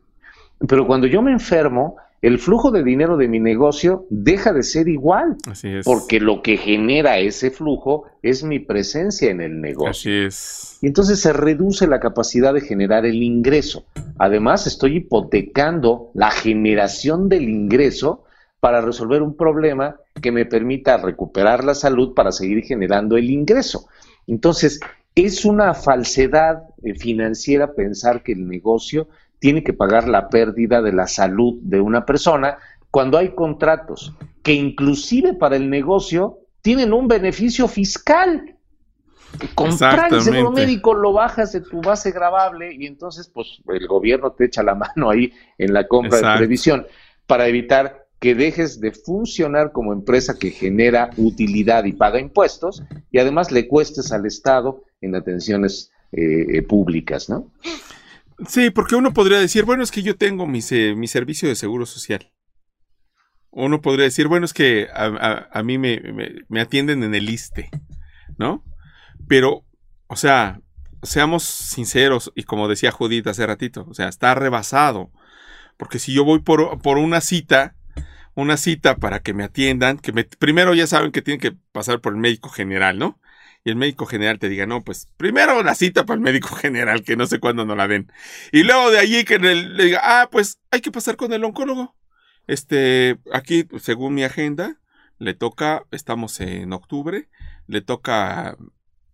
Pero cuando yo me enfermo, el flujo de dinero de mi negocio deja de ser igual. Así es. Porque lo que genera ese flujo es mi presencia en el negocio. Así es. Y entonces se reduce la capacidad de generar el ingreso. Además, estoy hipotecando la generación del ingreso para resolver un problema que me permita recuperar la salud para seguir generando el ingreso. Entonces, es una falsedad eh, financiera pensar que el negocio tiene que pagar la pérdida de la salud de una persona cuando hay contratos que inclusive para el negocio tienen un beneficio fiscal. Comprar el seguro médico lo bajas de tu base grabable y entonces pues el gobierno te echa la mano ahí en la compra de televisión para evitar que dejes de funcionar como empresa que genera utilidad y paga impuestos y además le cuestes al Estado en atenciones eh, eh, públicas, ¿no? Sí, porque uno podría decir, bueno, es que yo tengo mi, servicio de seguro social. Uno podría decir, bueno, es que a, mí me, me, atienden en el ISTE, ¿no? Pero, o sea, seamos sinceros, y como decía Judith hace ratito, o sea, está rebasado. Porque si yo voy por, por una cita, una cita para que me atiendan, que me, primero ya saben que tienen que pasar por el médico general, ¿no? Y el médico general te diga, no, pues primero la cita para el médico general, que no sé cuándo no la den. Y luego de allí que le diga, ah, pues hay que pasar con el oncólogo. Este, aquí, según mi agenda, le toca, estamos en octubre, le toca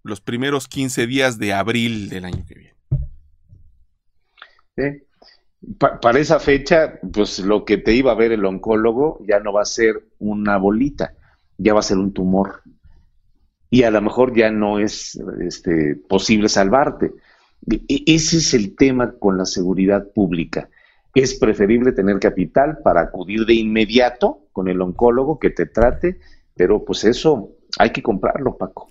los primeros 15 días de abril del año que viene. ¿Sí? Para esa fecha, pues lo que te iba a ver el oncólogo ya no va a ser una bolita, ya va a ser un tumor. Y a lo mejor ya no es este, posible salvarte. Ese es el tema con la seguridad pública. Es preferible tener capital para acudir de inmediato con el oncólogo que te trate, pero pues eso hay que comprarlo, Paco.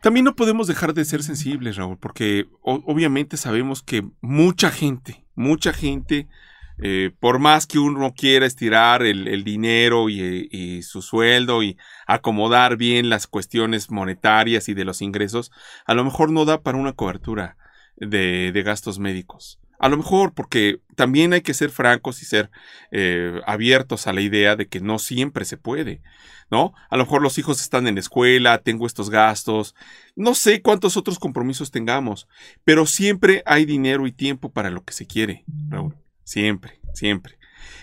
También no podemos dejar de ser sensibles, Raúl, porque obviamente sabemos que mucha gente, mucha gente, eh, por más que uno quiera estirar el, dinero y, su sueldo y acomodar bien las cuestiones monetarias y de los ingresos, a lo mejor no da para una cobertura de, gastos médicos. A lo mejor porque también hay que ser francos y ser eh, abiertos a la idea de que no siempre se puede. ¿no? A lo mejor los hijos están en la escuela, tengo estos gastos, no sé cuántos otros compromisos tengamos, pero siempre hay dinero y tiempo para lo que se quiere, Raúl. Siempre, siempre.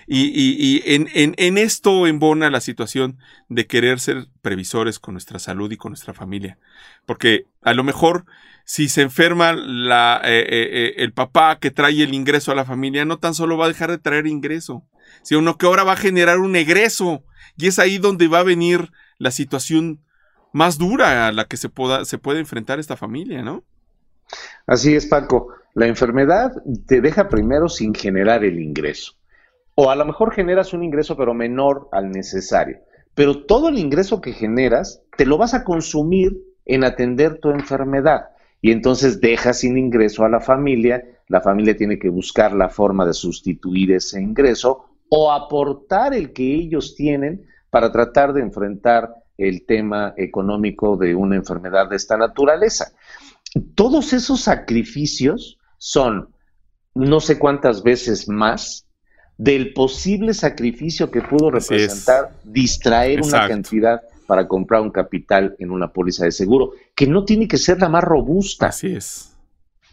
Y, en, esto embona la situación de querer ser previsores con nuestra salud y con nuestra familia. Porque a lo mejor si se enferma eh, eh, eh, el papá que trae el ingreso a la familia, no tan solo va a dejar de traer ingreso, sino que ahora va a generar un egreso y es ahí donde va a venir la situación más dura a la que se, pueda, se puede enfrentar esta familia, ¿no? Así es, Paco. La enfermedad te deja primero sin generar el ingreso. O a lo mejor generas un ingreso pero menor al necesario. Pero todo el ingreso que generas te lo vas a consumir en atender tu enfermedad. Y entonces dejas sin ingreso a la familia. La familia tiene que buscar la forma de sustituir ese ingreso o aportar el que ellos tienen para tratar de enfrentar el tema económico de una enfermedad de esta naturaleza. Todos esos sacrificios son no sé cuántas veces más del posible sacrificio que pudo representar distraer una cantidad para comprar un capital en una póliza de seguro, que no tiene que ser la más robusta. Así es.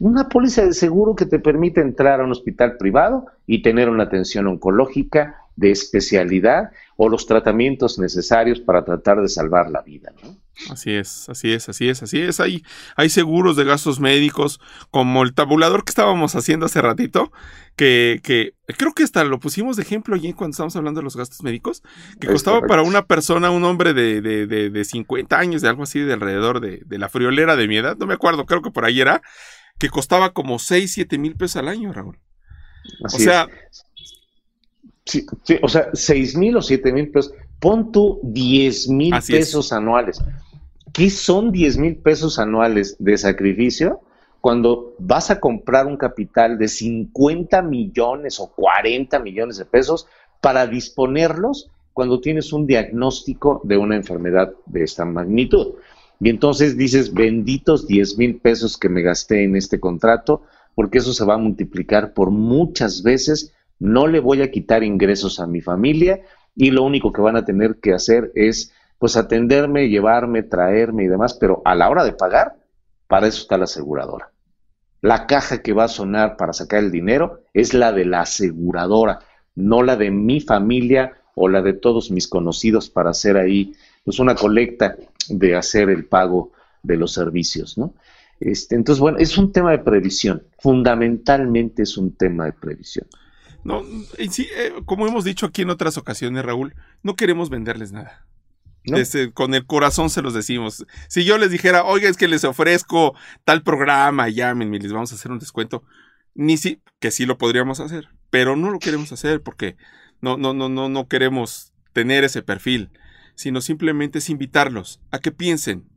Una póliza de seguro que te permite entrar a un hospital privado y tener una atención oncológica de especialidad o los tratamientos necesarios para tratar de salvar la vida. ¿no? Así es, así es, así es, así es. Hay, hay seguros de gastos médicos, como el tabulador que estábamos haciendo hace ratito, que, que creo que hasta lo pusimos de ejemplo allí cuando estábamos hablando de los gastos médicos, que costaba para una persona, un hombre de, de, de, de, 50 años, de algo así, de alrededor de, de la friolera de mi edad, no me acuerdo, creo que por ahí era, que costaba como 6, 7 mil pesos al año, Raúl. o sea, Sí, o sea, 6 mil o 7 mil pesos. Pon tú 10 mil pesos anuales. ¿Qué son 10 mil pesos anuales de sacrificio cuando vas a comprar un capital de 50 millones o 40 millones de pesos para disponerlos cuando tienes un diagnóstico de una enfermedad de esta magnitud? Y entonces dices, benditos 10 mil pesos que me gasté en este contrato, porque eso se va a multiplicar por muchas veces no le voy a quitar ingresos a mi familia y lo único que van a tener que hacer es pues atenderme, llevarme, traerme y demás, pero a la hora de pagar, para eso está la aseguradora. La caja que va a sonar para sacar el dinero es la de la aseguradora, no la de mi familia o la de todos mis conocidos para hacer ahí pues una colecta de hacer el pago de los servicios, ¿no? Este, entonces, bueno, es un tema de previsión, fundamentalmente es un tema de previsión. No, sí, eh, como hemos dicho aquí en otras ocasiones, Raúl, no queremos venderles nada. Con el corazón se los decimos. Si yo les dijera, oiga, es que les ofrezco tal programa, llámenme, les vamos a hacer un descuento, ni si, que sí lo podríamos hacer, pero no lo queremos hacer porque no, no, no, no, no queremos tener ese perfil, sino simplemente es invitarlos a que piensen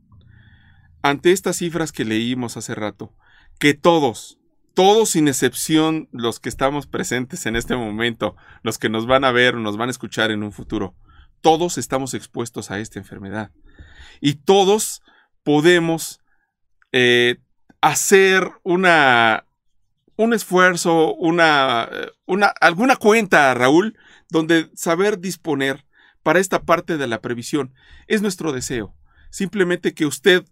ante estas cifras que leímos hace rato, que todos, todos sin excepción los que estamos presentes en este momento, los que nos van a ver nos van a escuchar en un futuro, todos estamos expuestos a esta enfermedad. Y todos podemos eh, hacer una, un esfuerzo, una, una, alguna cuenta, Raúl, donde saber disponer para esta parte de la previsión es nuestro deseo. Simplemente que usted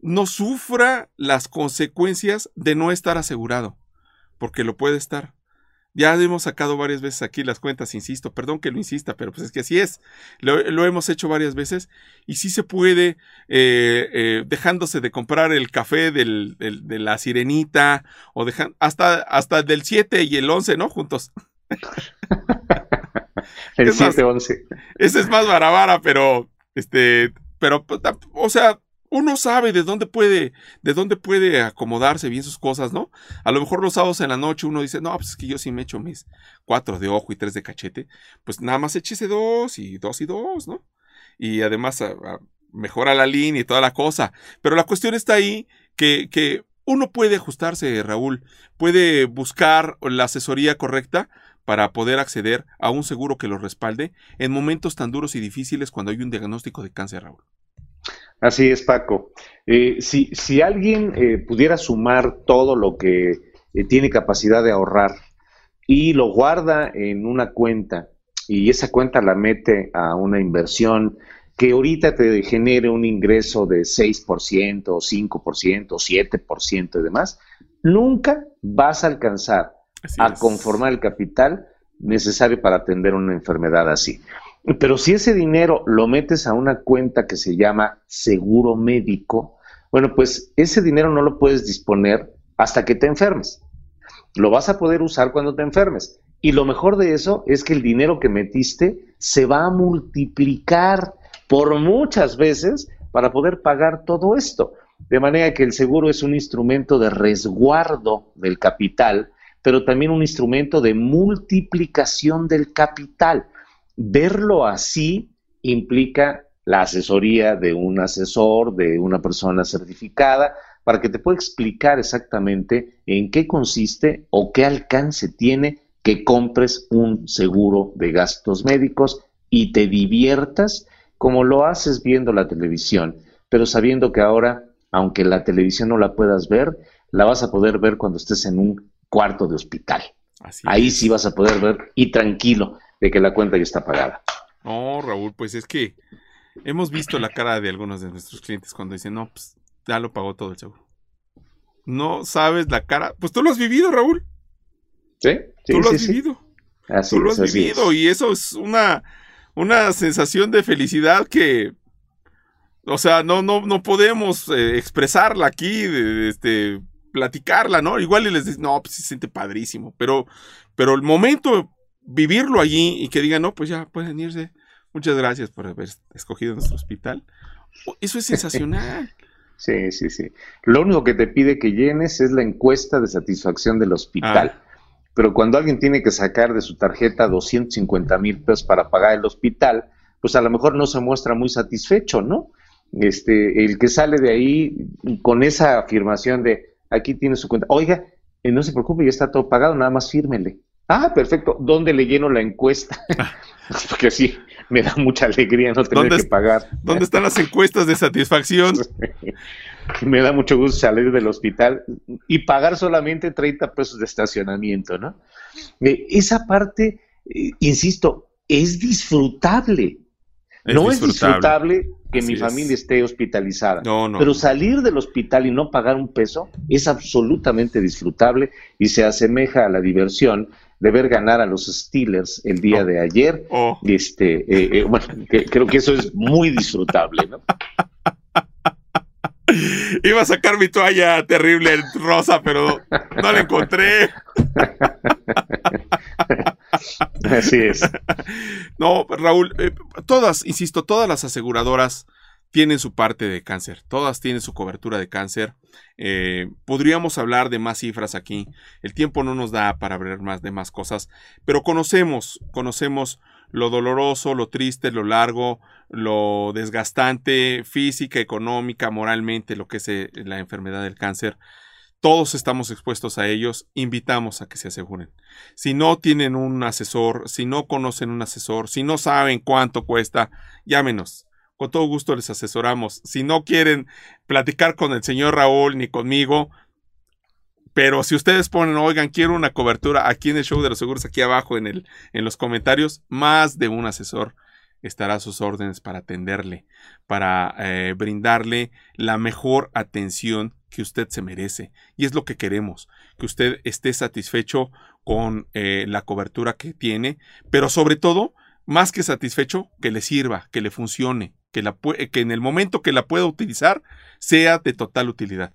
no sufra las consecuencias de no estar asegurado, porque lo puede estar. Ya hemos sacado varias veces aquí las cuentas, insisto, perdón que lo insista, pero pues es que así es. Lo, hemos hecho varias veces y sí se puede, eh, eh, dejándose de comprar el café del, de la sirenita o dejan, hasta, hasta del 7 y el 11, ¿no? Juntos. el 7-11. Ese es más barabara, pero, este, pero, o sea, uno sabe de dónde puede, de dónde puede acomodarse bien sus cosas, ¿no? A lo mejor los sábados en la noche uno dice, no, pues es que yo sí me echo mis cuatro de ojo y tres de cachete, pues nada más échese dos y dos y dos, ¿no? Y además mejora la línea y toda la cosa. Pero la cuestión está ahí que, que uno puede ajustarse, Raúl, puede buscar la asesoría correcta para poder acceder a un seguro que lo respalde en momentos tan duros y difíciles cuando hay un diagnóstico de cáncer, Raúl. Así es, Paco. Eh, si, si, alguien eh, pudiera sumar todo lo que eh, tiene capacidad de ahorrar y lo guarda en una cuenta y esa cuenta la mete a una inversión que ahorita te genere un ingreso de 6%, 5%, 7% y demás, nunca vas a alcanzar a conformar el capital necesario para atender una enfermedad así. Pero si ese dinero lo metes a una cuenta que se llama seguro médico, bueno, pues ese dinero no lo puedes disponer hasta que te enfermes. Lo vas a poder usar cuando te enfermes. Y lo mejor de eso es que el dinero que metiste se va a multiplicar por muchas veces para poder pagar todo esto. De manera que el seguro es un instrumento de resguardo del capital, pero también un instrumento de multiplicación del capital. Verlo así implica la asesoría de un asesor, de una persona certificada, para que te pueda explicar exactamente en qué consiste o qué alcance tiene que compres un seguro de gastos médicos y te diviertas como lo haces viendo la televisión, pero sabiendo que ahora, aunque la televisión no la puedas ver, la vas a poder ver cuando estés en un cuarto de hospital. Ahí sí vas a poder ver y tranquilo de que la cuenta ya está pagada. No, Raúl, pues es que hemos visto la cara de algunos de nuestros clientes cuando dicen, no, pues ya lo pagó todo el seguro. No sabes la cara. Pues tú lo has vivido, Raúl. Sí, sí Tú lo sí, has sí. vivido. Así tú lo es, has vivido es. y eso es una, una sensación de felicidad que, o sea, no, no, no podemos eh, expresarla aquí, de, de, este, platicarla, ¿no? Igual y les dices, no, pues se siente padrísimo, pero, pero el momento, vivirlo allí y que digan, no, pues ya pueden irse, muchas gracias por haber escogido nuestro hospital, eso es sensacional. Sí, sí, sí. Lo único que te pide que llenes es la encuesta de satisfacción del hospital. Ah. Pero cuando alguien tiene que sacar de su tarjeta 250 mil pesos para pagar el hospital, pues a lo mejor no se muestra muy satisfecho, ¿no? Este, el que sale de ahí con esa afirmación de aquí tiene su cuenta, oiga, eh, no se preocupe, ya está todo pagado, nada más fírmele. Ah, perfecto. ¿Dónde le lleno la encuesta? Porque sí, me da mucha alegría no tener ¿Dónde que pagar. ¿Dónde están las encuestas de satisfacción? Me da mucho gusto salir del hospital y pagar solamente 30 pesos de estacionamiento, ¿no? Eh, esa parte, eh, insisto, es disfrutable. Es no es disfrutable. que Así mi es. familia esté hospitalizada. No, no. Pero salir del hospital y no pagar un peso es absolutamente disfrutable y se asemeja a la diversión de ver ganar a los Steelers el día Oh. de ayer. Oh. Este, eh, eh, bueno, que- creo que eso es muy disfrutable, ¿no? Iba a sacar mi toalla terrible rosa, pero no la encontré. Así es. No, Raúl, eh, todas, insisto, todas las aseguradoras tienen su parte de cáncer, todas tienen su cobertura de cáncer. Eh, podríamos hablar de más cifras aquí, el tiempo no nos da para hablar más de más cosas, pero conocemos, conocemos lo doloroso, lo triste, lo largo, lo desgastante, física, económica, moralmente, lo que es eh, la enfermedad del cáncer. Todos estamos expuestos a ellos, invitamos a que se aseguren. Si no tienen un asesor, si no conocen un asesor, si no saben cuánto cuesta, llámenos. Con todo gusto les asesoramos. Si no quieren platicar con el señor Raúl ni conmigo, pero si ustedes ponen, oigan, quiero una cobertura aquí en el show de los seguros, aquí abajo en, el, en los comentarios, más de un asesor estará a sus órdenes para atenderle, para eh, brindarle la mejor atención que usted se merece. Y es lo que queremos, que usted esté satisfecho con eh, la cobertura que tiene, pero sobre todo, más que satisfecho, que le sirva, que le funcione, que, la que en el momento que la pueda utilizar sea de total utilidad.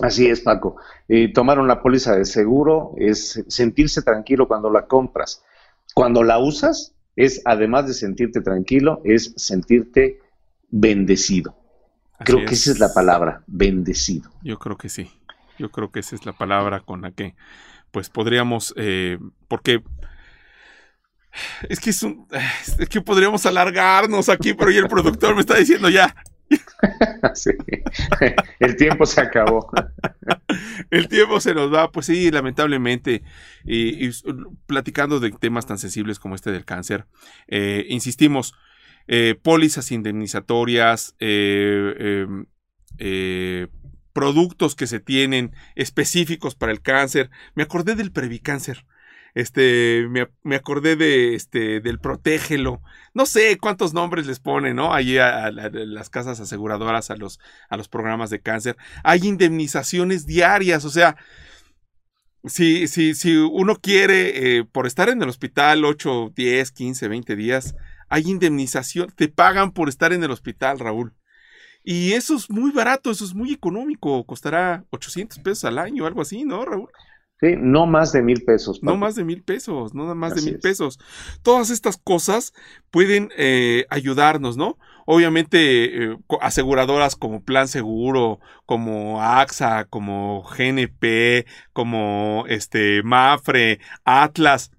Así es, Paco. Eh, tomar una póliza de seguro es sentirse tranquilo cuando la compras. Cuando la usas, es además de sentirte tranquilo, es sentirte bendecido. Así Creo que es. esa es la palabra, bendecido. Yo creo que sí. Yo creo que esa es la palabra con la que, pues, podríamos, eh, porque es que es un, es que podríamos alargarnos aquí, pero ya el productor me está diciendo ya, Sí. El tiempo se acabó. el tiempo se nos va, pues sí, lamentablemente, y, y platicando de temas tan sensibles como este del cáncer, eh, insistimos, eh, pólizas indemnizatorias, eh, eh, productos que se tienen específicos para el cáncer. Me acordé del Previcáncer. Este, me, me, acordé de este, del Protégelo. No sé cuántos nombres les ponen, ¿no? Allí a, las casas aseguradoras, a los, a los programas de cáncer. Hay indemnizaciones diarias, o sea, si, si, si uno quiere, eh, por estar en el hospital 8, 10, 15, 20 días, hay indemnización, te pagan por estar en el hospital, Raúl. Y eso es muy barato, eso es muy económico, costará 800 pesos al año, algo así, ¿no, Raúl? Sí, no más de mil pesos. No más de mil pesos, no más Así de mil es. pesos. Todas estas cosas pueden eh, ayudarnos, ¿no? Obviamente, eh, aseguradoras como Plan Seguro, como AXA, como GNP, como este Mafre, Atlas,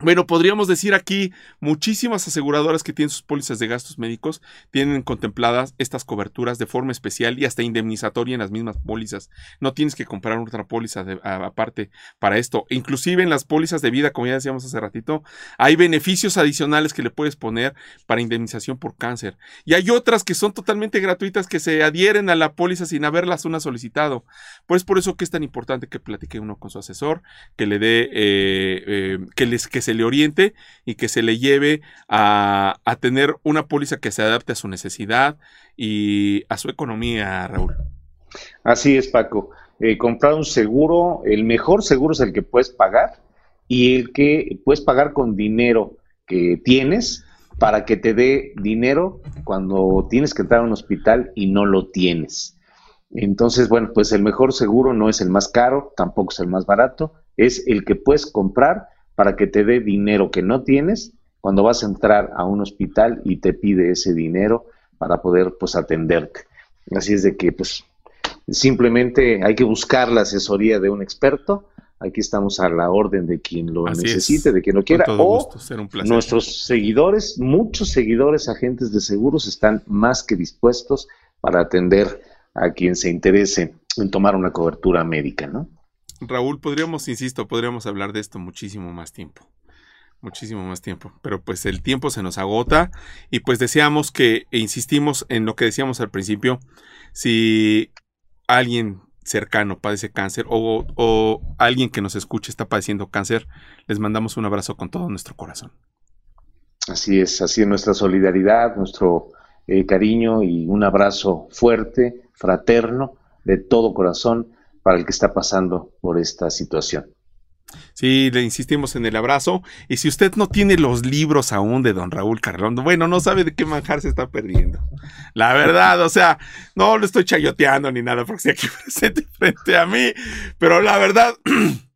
bueno, podríamos decir aquí, muchísimas aseguradoras que tienen sus pólizas de gastos médicos tienen contempladas estas coberturas de forma especial y hasta indemnizatoria en las mismas pólizas. No tienes que comprar otra póliza aparte para esto. Inclusive en las pólizas de vida, como ya decíamos hace ratito, hay beneficios adicionales que le puedes poner para indemnización por cáncer. Y hay otras que son totalmente gratuitas que se adhieren a la póliza sin haberlas una solicitado. Pues por eso que es tan importante que platique uno con su asesor, que le dé, eh, eh, que les se le oriente y que se le lleve a, tener una póliza que se adapte a su necesidad y a su economía, Raúl. Así es, Paco. Eh, comprar un seguro, el mejor seguro es el que puedes pagar y el que puedes pagar con dinero que tienes para que te dé dinero cuando tienes que entrar a un hospital y no lo tienes. Entonces, bueno, pues el mejor seguro no es el más caro, tampoco es el más barato, es el que puedes comprar para que te dé dinero que no tienes cuando vas a entrar a un hospital y te pide ese dinero para poder pues atenderte. Así es de que pues simplemente hay que buscar la asesoría de un experto. Aquí estamos a la orden de quien lo necesite, de quien lo quiera. O nuestros seguidores, muchos seguidores agentes de seguros están más que dispuestos para atender a quien se interese en tomar una cobertura médica, ¿no? Raúl, podríamos, insisto, podríamos hablar de esto muchísimo más tiempo. Muchísimo más tiempo. Pero pues el tiempo se nos agota y pues deseamos que, e insistimos en lo que decíamos al principio, si alguien cercano padece cáncer o, alguien que nos escuche está padeciendo cáncer, les mandamos un abrazo con todo nuestro corazón. Así es, así es nuestra solidaridad, nuestro eh, cariño y un abrazo fuerte, fraterno, de todo corazón para el que está pasando por esta situación. Sí, le insistimos en el abrazo. Y si usted no tiene los libros aún de don Raúl Carlondo, bueno, no sabe de qué manjar se está perdiendo. La verdad, o sea, no lo estoy chayoteando ni nada porque estoy aquí presente frente a mí. Pero la verdad,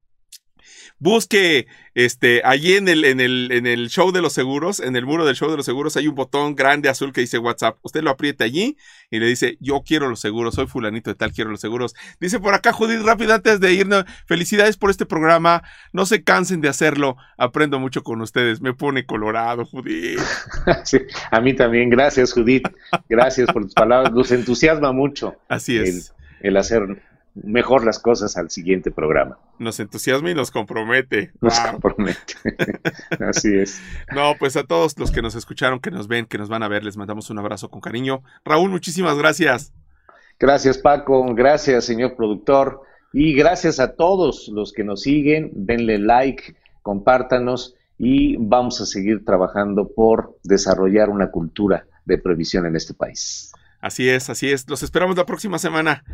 busque este, allí en el, en, el, en el show de los seguros, en el muro del show de los seguros, hay un botón grande azul que dice WhatsApp. Usted lo aprieta allí y le dice, yo quiero los seguros, soy fulanito de tal, quiero los seguros. Dice por acá Judith, rápido antes de irnos, felicidades por este programa, no se cansen de hacerlo, aprendo mucho con ustedes, me pone colorado, Judith. Sí, a mí también, gracias Judith, gracias por tus palabras, nos entusiasma mucho. Así es. el hacer mejor las cosas al siguiente programa. Nos entusiasma y nos compromete. Nos compromete. Así es. No, pues a todos los que nos escucharon, que nos ven, que nos van a ver, les mandamos un abrazo con cariño. Raúl, muchísimas gracias. Gracias, Paco. Gracias, señor productor. Y gracias a todos los que nos siguen. Denle like, compártanos y vamos a seguir trabajando por desarrollar una cultura de previsión en este país. Así es, así es. Los esperamos la próxima semana.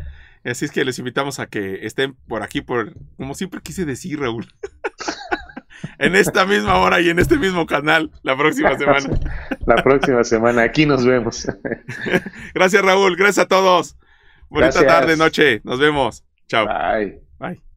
Así es que les invitamos a que estén por aquí, por como siempre quise decir, Raúl. en esta misma hora y en este mismo canal la próxima semana. la próxima semana, aquí nos vemos. gracias, Raúl. Gracias a todos. Bonita tarde, noche. Nos vemos. Chao. Bye. Bye.